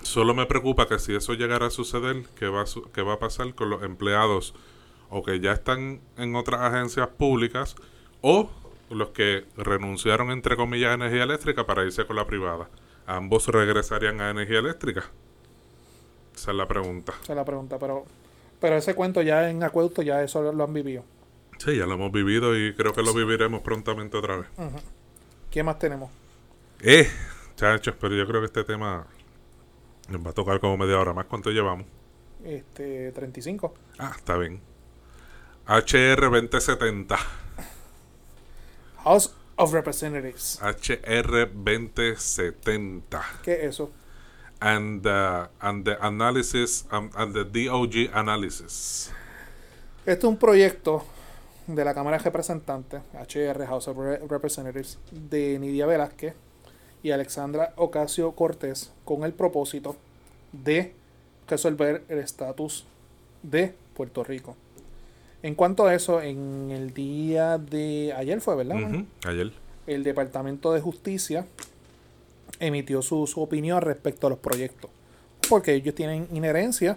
Solo me preocupa que si eso llegara a suceder, ¿qué va a, su- qué va a pasar con los empleados o que ya están en otras agencias públicas o los que renunciaron, entre comillas, a energía eléctrica para irse con la privada? ¿Ambos regresarían a energía eléctrica? Esa es la pregunta. Esa es la pregunta, pero, pero ese cuento ya en Acueducto ya eso lo han vivido. Sí, ya lo hemos vivido y creo que lo viviremos prontamente otra vez. ¿Qué más tenemos? Eh, chachos, pero yo creo que este tema nos va a tocar como media hora más. ¿Cuánto llevamos? Este, 35. Ah, está bien. HR 2070. House of Representatives. HR 2070. ¿Qué es eso? And, uh, and the analysis, um, and the DOG analysis. Este es un proyecto de la Cámara de Representantes, HR, House of Re- Representatives, de Nidia Velázquez y Alexandra Ocasio Cortés, con el propósito de resolver el estatus de Puerto Rico. En cuanto a eso, en el día de ayer fue, ¿verdad? Ayer. el Departamento de Justicia emitió su, su opinión respecto a los proyectos. Porque ellos tienen inherencia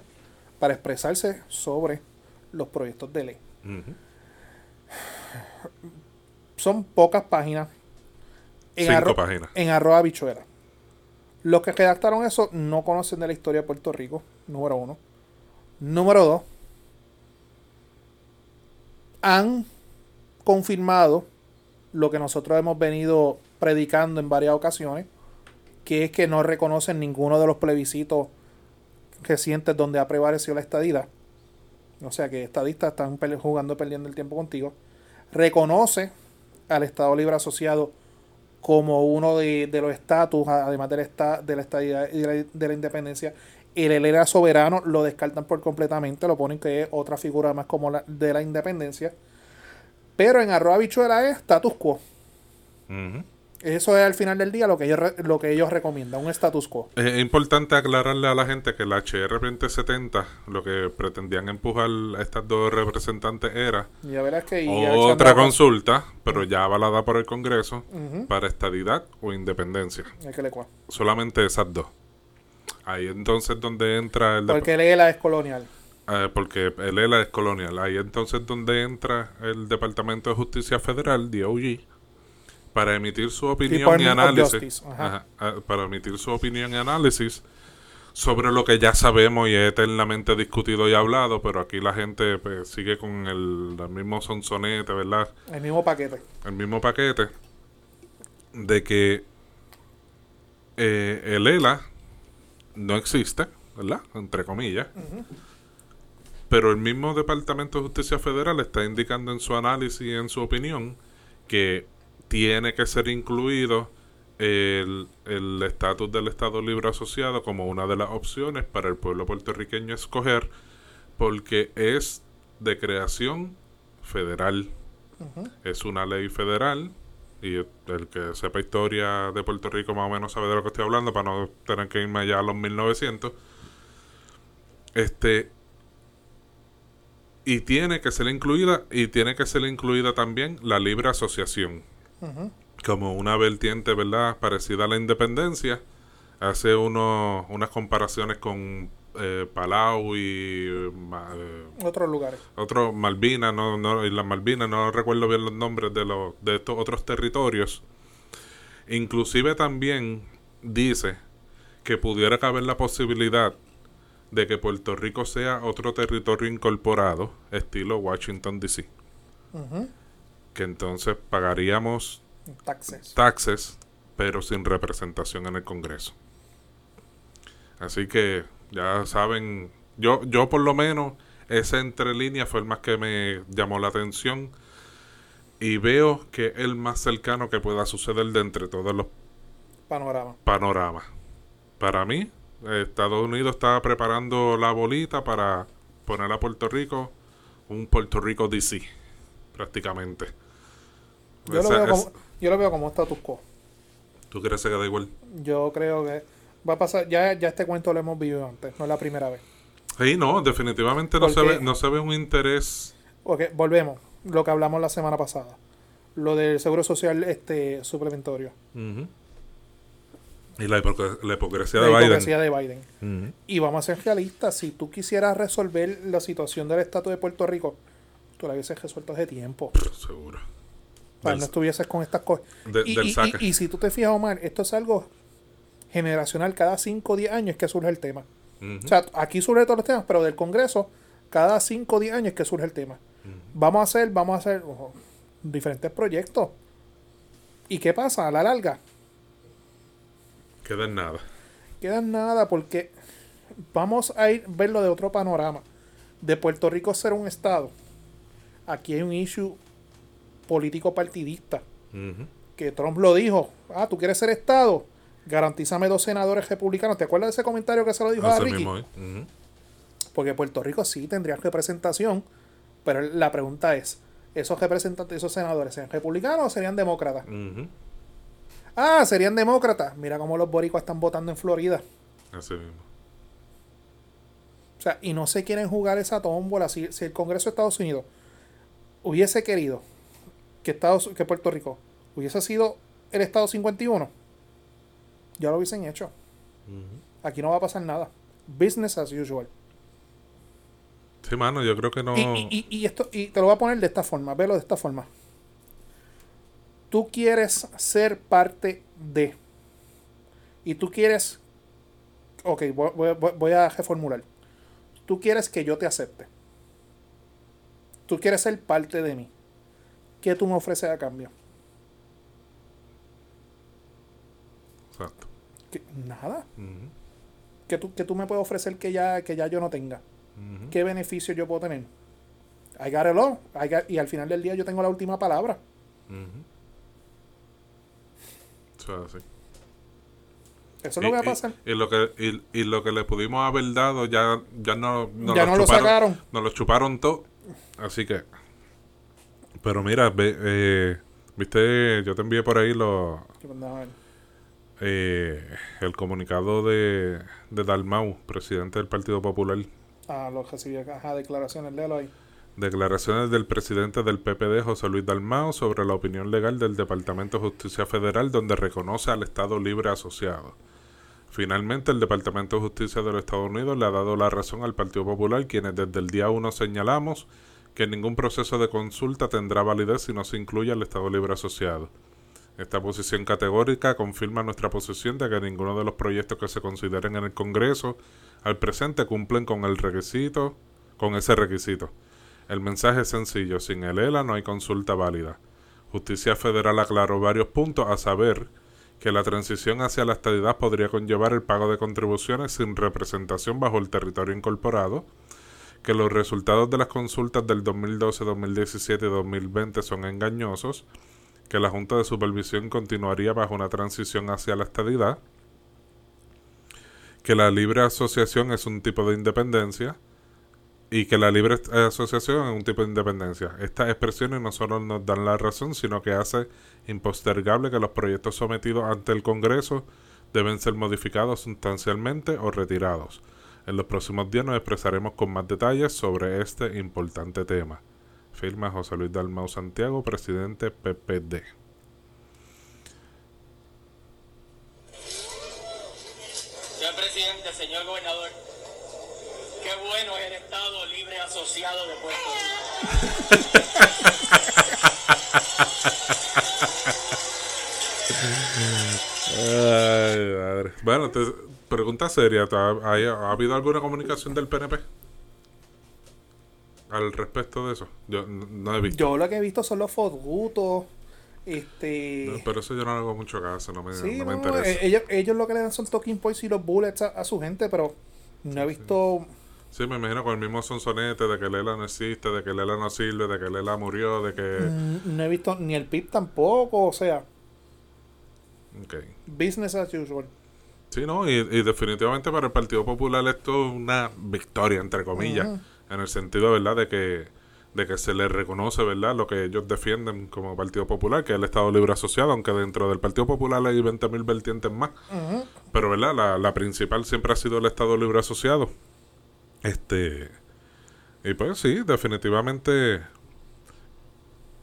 para expresarse sobre los proyectos de ley. Son pocas páginas. En, Cinco arro- páginas. en arroba bichuela. Los que redactaron eso no conocen de la historia de Puerto Rico, número uno. Número dos, han confirmado lo que nosotros hemos venido predicando en varias ocasiones, que es que no reconocen ninguno de los plebiscitos recientes donde ha prevalecido la estadidad. O sea que estadistas están jugando perdiendo el tiempo contigo. Reconoce al Estado Libre Asociado como uno de, de los estatus, además del esta, de la estadidad y de la, de la independencia. El él era soberano, lo descartan por completamente, lo ponen que es otra figura más como la de la independencia. Pero en arroba bichuela es status quo. Eso es al final del día lo que ellos, lo que ellos recomiendan, un status quo. Es importante aclararle a la gente que la HR 2070, lo que pretendían empujar a estas dos representantes era Ya verás que otra consulta, pero ya avalada por el Congreso, para estadidad o independencia. Que le Solamente esas dos. Ahí entonces donde entra el... Porque Lela es colonial. eh, porque el ELA es colonial. Ahí entonces donde entra el Departamento de Justicia Federal, DOG, para emitir su opinión y análisis. Justice, ajá. Ajá, ah, para emitir su opinión y análisis sobre lo que ya sabemos y es eternamente discutido y hablado, pero aquí la gente pues, sigue con el, el mismo sonsonete, ¿verdad? El mismo paquete. el mismo paquete de que eh, el ELA no existe, ¿verdad? Entre comillas. Pero el mismo Departamento de Justicia Federal está indicando en su análisis y en su opinión que tiene que ser incluido el el estatus del Estado Libre Asociado como una de las opciones para el pueblo puertorriqueño escoger porque es de creación federal es una ley federal y el que sepa historia de Puerto Rico más o menos sabe de lo que estoy hablando para no tener que irme allá a los 1900 este y tiene que ser incluida y tiene que ser incluida también la libre asociación. Como una vertiente verdad parecida a la independencia hace uno, unas comparaciones con eh, Palau y eh, Otros lugares. otro Malvinas, no, no, Islas Malvinas, no recuerdo bien los nombres de los de estos otros territorios. Inclusive también dice que pudiera caber la posibilidad de que Puerto Rico sea otro territorio incorporado, estilo Washington DC, que entonces pagaríamos Taxes. taxes, pero sin representación en el Congreso. Así que ya saben, yo, yo por lo menos ese entre líneas fue el más que me llamó la atención y veo que es el más cercano que pueda suceder de entre todos los Panorama. panoramas. Para mí, Estados Unidos está preparando la bolita para poner a Puerto Rico un Puerto Rico DC, prácticamente. Yo lo, veo es- como, yo lo veo como status quo. ¿Tú crees que da igual? Yo creo que va a pasar. Ya, ya este cuento lo hemos vivido antes, no es la primera vez. Sí, no, definitivamente no se, ve, no se ve un interés. Ok, volvemos. Lo que hablamos la semana pasada. Lo del seguro social este suplementario. Y la, la hipocresía La de Biden. hipocresía de Biden. Y vamos a ser realistas. Si tú quisieras resolver la situación del estatus de Puerto Rico, tú la hubieses resuelto hace tiempo. Seguro. Para Del- no estuvieses con estas cosas. de- y, del y- saque. y- y si tú te fijas, Omar, esto es algo generacional. Cada 5 o 10 años que surge el tema. O sea, aquí surge todos los temas, pero del Congreso, cada 5 o 10 años que surge el tema. Vamos a hacer, vamos a hacer ojo, diferentes proyectos. ¿Y qué pasa? A la larga, Queda en nada. queda en nada porque vamos a ir verlo de otro panorama. De Puerto Rico ser un estado, aquí hay un issue político partidista. Que Trump lo dijo. Ah, tú quieres ser estado, garantízame dos senadores republicanos. ¿Te acuerdas de ese comentario que se lo dijo a Así Ricky? mismo, ¿eh? Porque Puerto Rico sí tendría representación, pero la pregunta es, ¿esos representantes, esos senadores, serían republicanos o serían demócratas? Ah, serían demócratas. Mira cómo los boricuas están votando en Florida. Así mismo. O sea, y no se quieren jugar esa tómbola. Si, si el Congreso de Estados Unidos hubiese querido que, Estados, que Puerto Rico hubiese sido el Estado 51, ya lo hubiesen hecho. Aquí no va a pasar nada. Business as usual. Sí, mano, yo creo que no. Y, y- y- y esto, y te lo voy a poner de esta forma, velo de esta forma. Tú quieres ser parte de. Y tú quieres. Ok, voy, voy- voy- voy a reformular. Tú quieres que yo te acepte. Tú quieres ser parte de mí. ¿Qué tú me ofreces a cambio? Nada. ¿Qué tú, qué tú me puedes ofrecer que ya, que ya yo no tenga? Ujú. ¿Qué beneficio yo puedo tener? I got it all. I got- y al final del día yo tengo la última palabra. Eso es así. Eso es lo que va a y- pasar. Y, lo que, y, y lo que le pudimos haber dado ya, ya no, no Ya no lo sacaron. Nos lo chuparon todo. Así que. Pero mira, ve, eh, viste, yo te envié por ahí los. Eh, el comunicado de, de Dalmau, presidente del Partido Popular. Ah, lo recibí acá. Declaraciones, léelo ahí. Declaraciones del presidente del PPD, José Luis Dalmau, sobre la opinión legal del Departamento de Justicia Federal, donde reconoce al Estado Libre Asociado. Finalmente, el Departamento de Justicia de los Estados Unidos le ha dado la razón al Partido Popular, quienes desde el día 1 señalamos que ningún proceso de consulta tendrá validez si no se incluye al Estado Libre Asociado. Esta posición categórica confirma nuestra posición de que ninguno de los proyectos que se consideren en el Congreso al presente cumplen con el requisito, con ese requisito. El mensaje es sencillo, sin el ELA no hay consulta válida. Justicia Federal aclaró varios puntos, a saber que la transición hacia la estadidad podría conllevar el pago de contribuciones sin representación bajo el territorio incorporado, que los resultados de las consultas del 2012, 2017 y 2020 son engañosos, que la Junta de Supervisión continuaría bajo una transición hacia la estadidad, que la libre asociación es un tipo de independencia, y que la libre asociación es un tipo de independencia. Estas expresiones no solo nos dan la razón, sino que hace impostergable que los proyectos sometidos ante el Congreso deben ser modificados sustancialmente o retirados. En los próximos días nos expresaremos con más detalles sobre este importante tema. Firma José Luis Dalmau Santiago, presidente PPD. Señor presidente, señor gobernador, qué bueno es el Estado Libre Asociado de Puerto Rico. Ay, madre. Bueno, te, pregunta seria. ¿ha, ha- ha habido alguna comunicación del PNP? Al respecto de eso. Yo no he visto. Yo lo que he visto son los fotutos. Este. No, pero eso yo no le hago mucho caso, no me, sí, no me no, interesa. eh, ellos, ellos lo que le dan son talking points y los bullets a, a su gente, pero no he visto. Sí, me imagino con el mismo sonsonete de que Lela no existe, de que Lela no sirve, de que Lela murió, de que... mm, No he visto ni el PIB tampoco, o sea, Ok. business as usual. Sí, no, y, y definitivamente para el Partido Popular esto es una victoria, entre comillas. En el sentido, ¿verdad?, de que, de que se les reconoce, ¿verdad?, lo que ellos defienden como Partido Popular, que es el Estado Libre Asociado, aunque dentro del Partido Popular hay 20.000 vertientes más. Pero, ¿verdad?, la, la principal siempre ha sido el Estado Libre Asociado. Este... Y pues sí, definitivamente...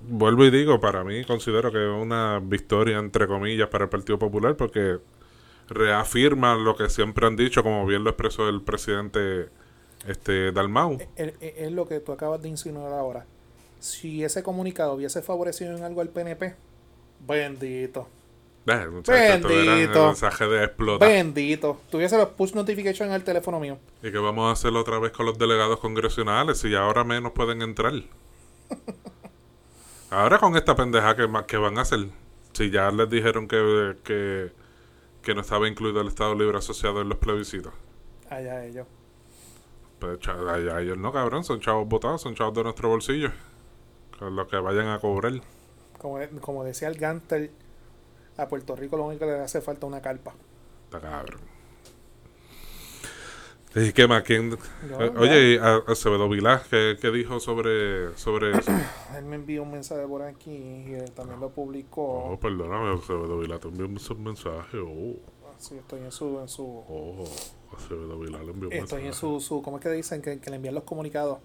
Vuelvo y digo, para mí considero que es una victoria, entre comillas, para el Partido Popular, porque reafirma lo que siempre han dicho, como bien lo expresó el presidente este Dalmau. Es, es- es lo que tú acabas de insinuar ahora. Si ese comunicado hubiese favorecido en algo al PNP, bendito. Eh, Bendito. mensaje de explotar. Bendito. Tuviese los push notifications en el teléfono mío. Y que vamos a hacerlo otra vez con los delegados congresionales y ahora menos pueden entrar. [laughs] Ahora con esta pendeja que, que van a hacer, si ya les dijeron que, que, que no estaba incluido el Estado Libre Asociado en los plebiscitos. Allá ellos. Pues cha- allá ellos no, cabrón, son chavos votados, son chavos de nuestro bolsillo. Con los que vayan a cobrar. Como, como decía el Gantel, a Puerto Rico lo único que le hace falta una carpa. Está cabrón. ¿Y qué más? ¿Quién? Yo, eh, ya. oye, y a- Acevedo Vilá, ¿qué, qué dijo sobre, sobre eso? [coughs] Él me envió un mensaje por aquí y él también lo Oh, publicó. perdóname, Acevedo Vilá, te envió un mensaje. Oh, Sí, estoy en su, en su oh, Estoy en su, su ¿cómo es que dicen? Que, que le envían los comunicados.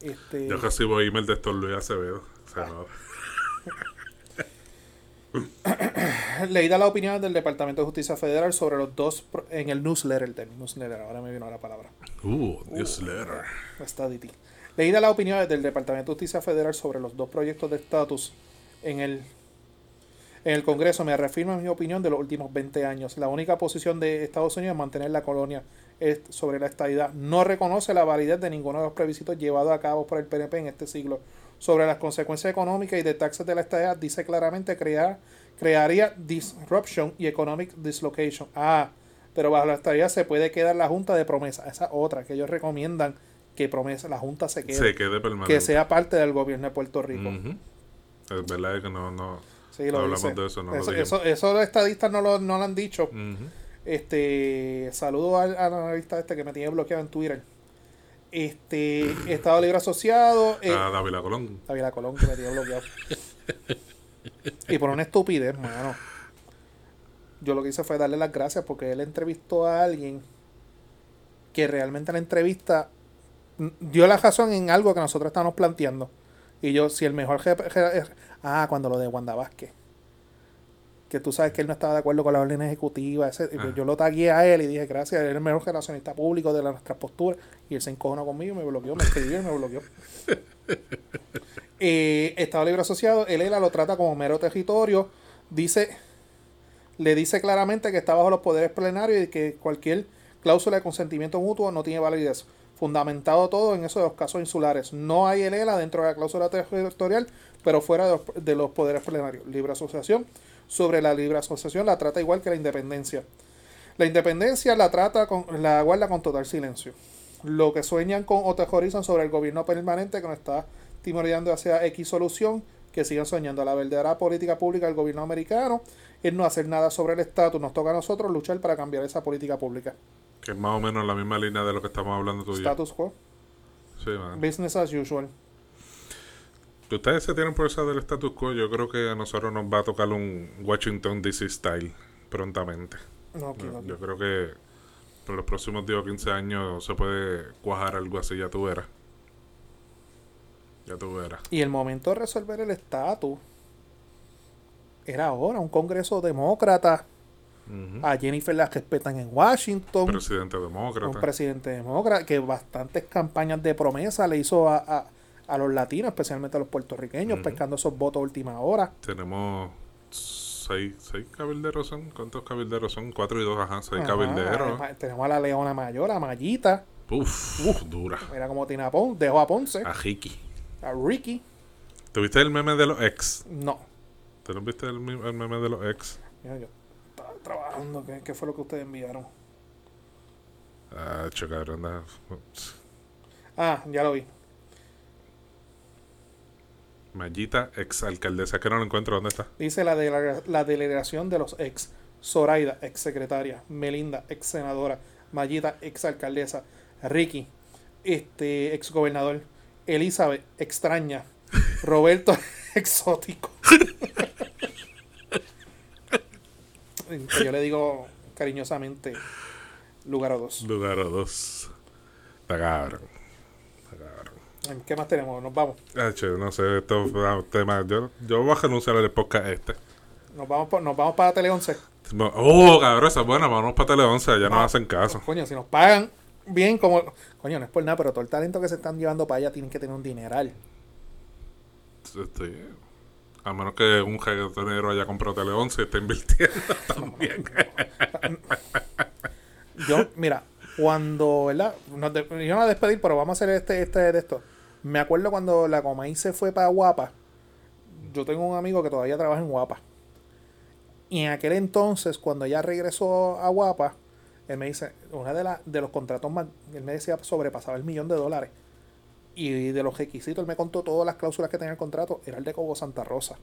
Este, Yo recibo email de Héctor Luis Acevedo. O sea, no. [coughs] leída la opinión del Departamento de Justicia Federal sobre los dos en el newsletter del newsletter, ahora me vino la palabra. Uh, newsletter. Está DT. Leída la opinión del Departamento de Justicia Federal sobre los dos proyectos de estatus en el en el Congreso me reafirma mi opinión de los últimos 20 años. La única posición de Estados Unidos es mantener la colonia es- sobre la estadidad. No reconoce la validez de ninguno de los plebiscitos llevados a cabo por el PNP en este siglo. Sobre las consecuencias económicas y de taxas de la estadidad, dice claramente crear, crearía disruption y economic dislocation. Ah, pero bajo la estadidad se puede quedar la junta de promesa. Esa otra que ellos recomiendan que promesa, la junta se quede. Se quede permanente. que sea parte del gobierno de Puerto Rico. Es verdad que no, no. Sí, lo Hablamos dice. de eso, no lo eso, dijimos. eso, eso los estadistas no lo, no lo han dicho. Ujú. Este, saludo al, al analista este que me tiene bloqueado en Twitter. Este, [clears throat] Estado Libre Asociado, eh, Ah, Dávila Colón. David Colón que me tiene bloqueado. [laughs] y por una estupidez, mano. Yo lo que hice fue darle las gracias porque él entrevistó a alguien que realmente en la entrevista dio la razón en algo que nosotros estábamos planteando. Y yo, si el mejor Ah, cuando lo de Wanda Vázquez. Que tú sabes que él no estaba de acuerdo con la orden ejecutiva. ese- y pues Ah. yo lo tagué a él y dije, gracias, él es el mejor relacionista público de la- nuestras posturas. Y él se encojonó conmigo, me bloqueó, me escribió y me bloqueó. [laughs] Eh, Estado Libre Asociado, el ELA lo trata como mero territorio. Dice, le dice claramente que está bajo los poderes plenarios y que cualquier cláusula de consentimiento mutuo no tiene validez. Fundamentado todo en eso de los casos insulares. No hay el ELA dentro de la cláusula territorial, pero fuera de los, de los poderes plenarios. Libre asociación. Sobre la libre asociación la trata igual que la independencia. La independencia la trata con, la guarda con total silencio. Lo que sueñan con o teorizan sobre el gobierno permanente que nos está timoreando hacia X solución, que sigan soñando. La verdadera política pública del gobierno americano es no hacer nada sobre el estatus. Nos toca a nosotros luchar para cambiar esa política pública. Que es más o menos la misma línea de lo que estamos hablando tú y. Status quo, Sí, man. business as usual. Si ustedes se tienen por esa del status quo, yo creo que a nosotros nos va a tocar un Washington DC style prontamente. No, no, aquí. Yo creo que por los próximos 10 o 15 años se puede cuajar algo así, ya tú verás. Ya tú verás. Y el momento de resolver el estatus era ahora, un congreso demócrata. A Jennifer la respetan en Washington. Presidente un demócrata. presidente demócrata que bastantes campañas de promesa le hizo a, a, a los latinos, especialmente a los puertorriqueños, pescando esos votos a última hora. Tenemos seis, seis cabilderos son. ¿Cuántos cabilderos son? Cuatro y dos, ajá, seis Ajá, cabilderos. además, tenemos a la Leona Mayor, a Mayita, Uf, dura. era como Tina Pon, dejó a Ponce, A Hiki. a Ricky, ¿Tuviste el meme de los ex? no. ¿Te no viste el, el meme de los ex? Mira, yo estaba trabajando, ¿qué, qué fue lo que ustedes enviaron? Ah, da- Ah, ya lo vi. Mallita, ex alcaldesa, que no lo encuentro. ¿Dónde está? Dice la, delega- la delegación de los ex. Zoraida, ex secretaria. Melinda, ex senadora. Mayita, ex alcaldesa. Ricky, este, ex gobernador. Elizabeth, extraña. [laughs] Roberto, [laughs] exótico. [laughs] Que Yo le digo cariñosamente lugar o dos. Lugar a dos. Está cabrón. Está cabrón. ¿Qué más tenemos? Nos vamos. Ah, che, no sé, estos temas. Yo, yo voy a renunciar al podcast este. Nos vamos, pa- nos vamos para Tele 11. Oh, cabrón, esa es buena. Vámonos para Tele 11. Ya nos hacen caso. Coño, si nos pagan bien, como. Coño, no es por nada, pero todo el talento que se están llevando para allá tienen que tener un dineral. Este, a menos que un reggaetonero haya comprado Tele 11 y esté invirtiendo [laughs] también. Yo, mira, cuando, ¿verdad? Nos de- yo no voy a despedir, pero vamos a hacer este, este de esto. Me acuerdo cuando la Comay se fue para Guapa. Yo tengo un amigo que todavía trabaja en Guapa. Y en aquel entonces, cuando ella regresó a Guapa, él me dice, una de, las de los contratos más, él me decía sobrepasaba el millón de dólares. Y de los requisitos, él me contó todas las cláusulas que tenía el contrato, era el de Cobo Santa Rosa.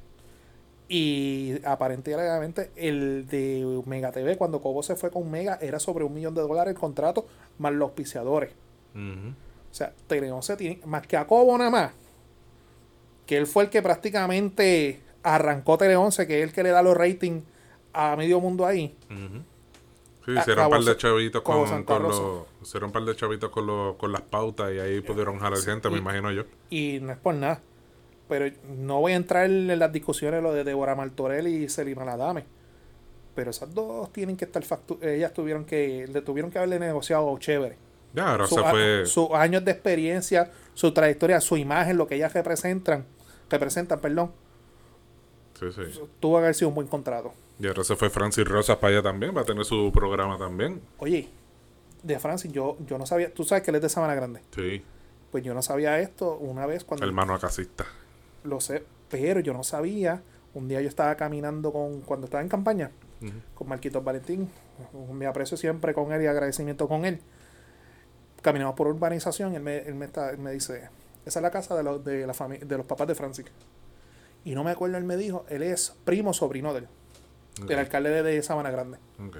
Y aparentemente el de Mega TV, cuando Cobo se fue con Mega, era sobre un millón de dólares el contrato, más los auspiciadores. Ujú. O sea, Tele 11 tiene más que a Cobo nada más. Que él fue el que prácticamente arrancó Tele 11, que es el que le da los ratings a medio mundo ahí. Ujú. Sí, Ah, hicieron un par de chavitos con, con los, hicieron un par de chavitos con, los, con las pautas y ahí pudieron jalar gente, me y- imagino yo. Y no es por nada. Pero no voy a entrar en las discusiones lo de Deborah Martorell y Selima Ladame. Pero esas dos tienen que estar factu ellas tuvieron que le tuvieron que haberle negociado chévere. Ya, ahora Su- se a- fue. sus años de experiencia, su trayectoria, su imagen, lo que ellas representan, representan, perdón, Sí, sí. tuvo que haber sido un buen contrato. Y ahora se fue Francis Rosas para allá también, va a tener su programa también. Oye, de Francis, yo, yo no sabía, tú sabes que él es de Sabana Grande. Sí, Pues yo no sabía esto una vez cuando hermano acasista. lo sé, pero yo no sabía. Un día yo estaba caminando con, cuando estaba en campaña, con Marquitos Valentín, me aprecio siempre con él y agradecimiento con él. Caminamos por urbanización y él me, él me, está- él me dice, esa es la casa de los, de la de los papás de Francis. Y no me acuerdo, él me dijo, él es primo sobrino de él, Ok, del alcalde de, Sabana Grande. ok.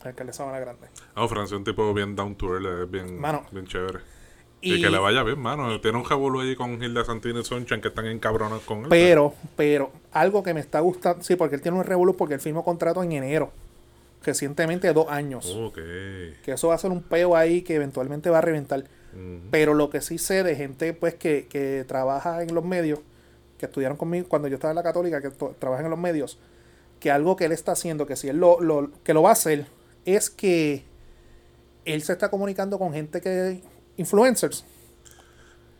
El alcalde de Sabana Grande. Ah, Francis es un tipo bien down to earth, es bien, Mano. bien chévere. Y, que le vaya bien, mano. Tiene un jabulu allí con Hilda Santini y Sonchan que están encabronados con él. Pero, pero, algo que me está gustando, sí, porque él tiene un revolú porque él firmó contrato en enero, recientemente dos años. Ok. Que eso va a ser un peo ahí que eventualmente va a reventar. Pero lo que sí sé de gente pues que, que trabaja en los medios, que estudiaron conmigo cuando yo estaba en la católica, que to- trabaja en los medios, que algo que él está haciendo, que si él lo, lo- que lo va a hacer, es que él se está comunicando con gente que influencers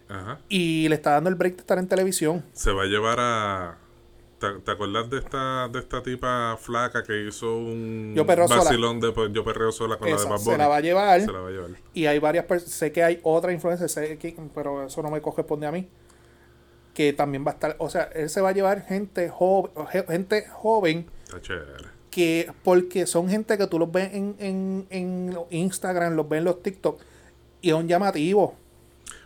Ajá. y le está dando el break de estar en televisión. Se va a llevar a. ¿Te, te acuerdas de esta, de esta tipa flaca que hizo un Yo Perreo Sola. vacilón de Yo Perreo Sola con la de Bad se la va a llevar. Se la va a llevar. Y hay varias personas, sé que hay otra influencer, sé que- pero eso no me corresponde a mí, que también va a estar, o sea, él se va a llevar gente joven, gente joven que, porque son gente que tú los ves en, en, en Instagram, los ves en los TikTok, y es un llamativo.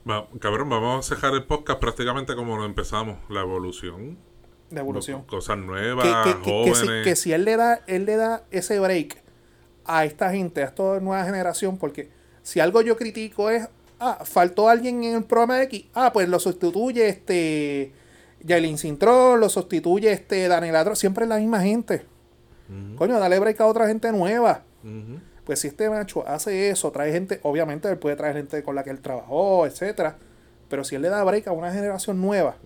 Va- cabrón, vamos a dejar el podcast prácticamente como lo empezamos. La evolución. de evolución. Cosas nuevas, que- que- que si, que si él le da, él le da ese break a esta gente, a esta nueva generación, porque si algo yo critico es, ah, faltó alguien en el programa X, ah, pues lo sustituye este Yailin Cintrón, lo sustituye este Daniel Ladro, siempre es la misma gente. Coño, dale break a otra gente nueva. Pues si este macho hace eso, trae gente, obviamente él puede traer gente con la que él trabajó, etcétera. Pero si él le da break a una generación nueva,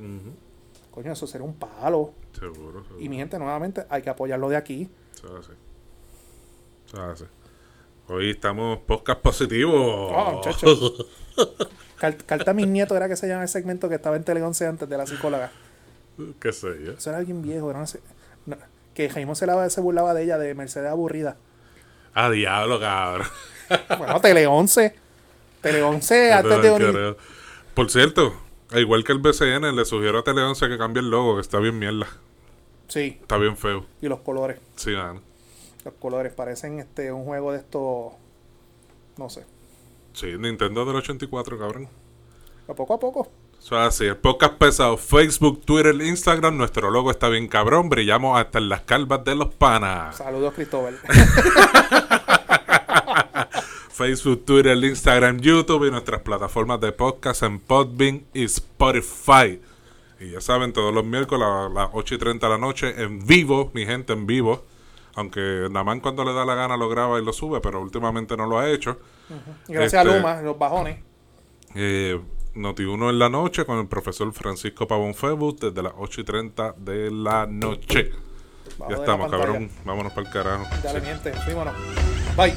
coño, eso sería un palo. Seguro, seguro. Y mi gente, nuevamente, hay que apoyarlo de aquí. Se hace. Se hace. Hoy estamos podcast positivo. Ah. [laughs] Cal- Carta a mis nietos era que se llama el segmento que estaba en Tele 11 antes de la psicóloga. Qué sé yo. Eso era alguien viejo, no sé. no, que Jaime se, la- se burlaba de ella, de Mercedes aburrida. Ah, diablo, cabrón. [laughs] Bueno, Tele 11. Tele 11 No antes te de creo. Por cierto, al igual que el BCN, le sugiero a Tele 11 que cambie el logo, que está bien mierda. Sí, Está bien feo. y los colores. Sí, mano. Los colores parecen este un juego de estos. No sé. Sí, Nintendo del 84, cabrón. A poco a poco. Eso es así. El podcast pesado. Facebook, Twitter, Instagram. Nuestro logo está bien cabrón. Brillamos hasta en las calvas de los panas. Saludos, Cristóbal. [laughs] Facebook, Twitter, Instagram, YouTube y nuestras plataformas de podcast en Podbean y Spotify. Y ya saben, todos los miércoles a las 8 y 30 de la noche en vivo, mi gente en vivo. Aunque nada más cuando le da la gana lo graba y lo sube, pero últimamente no lo ha hecho. Gracias Este- a Luma, los bajones. Eh, Noti1 en la noche con el profesor Francisco Pavón Febus desde las 8 y 30 de la noche. Bajo ya estamos, cabrón. Vámonos para el carajo. Dale, Sí. miente. Bye.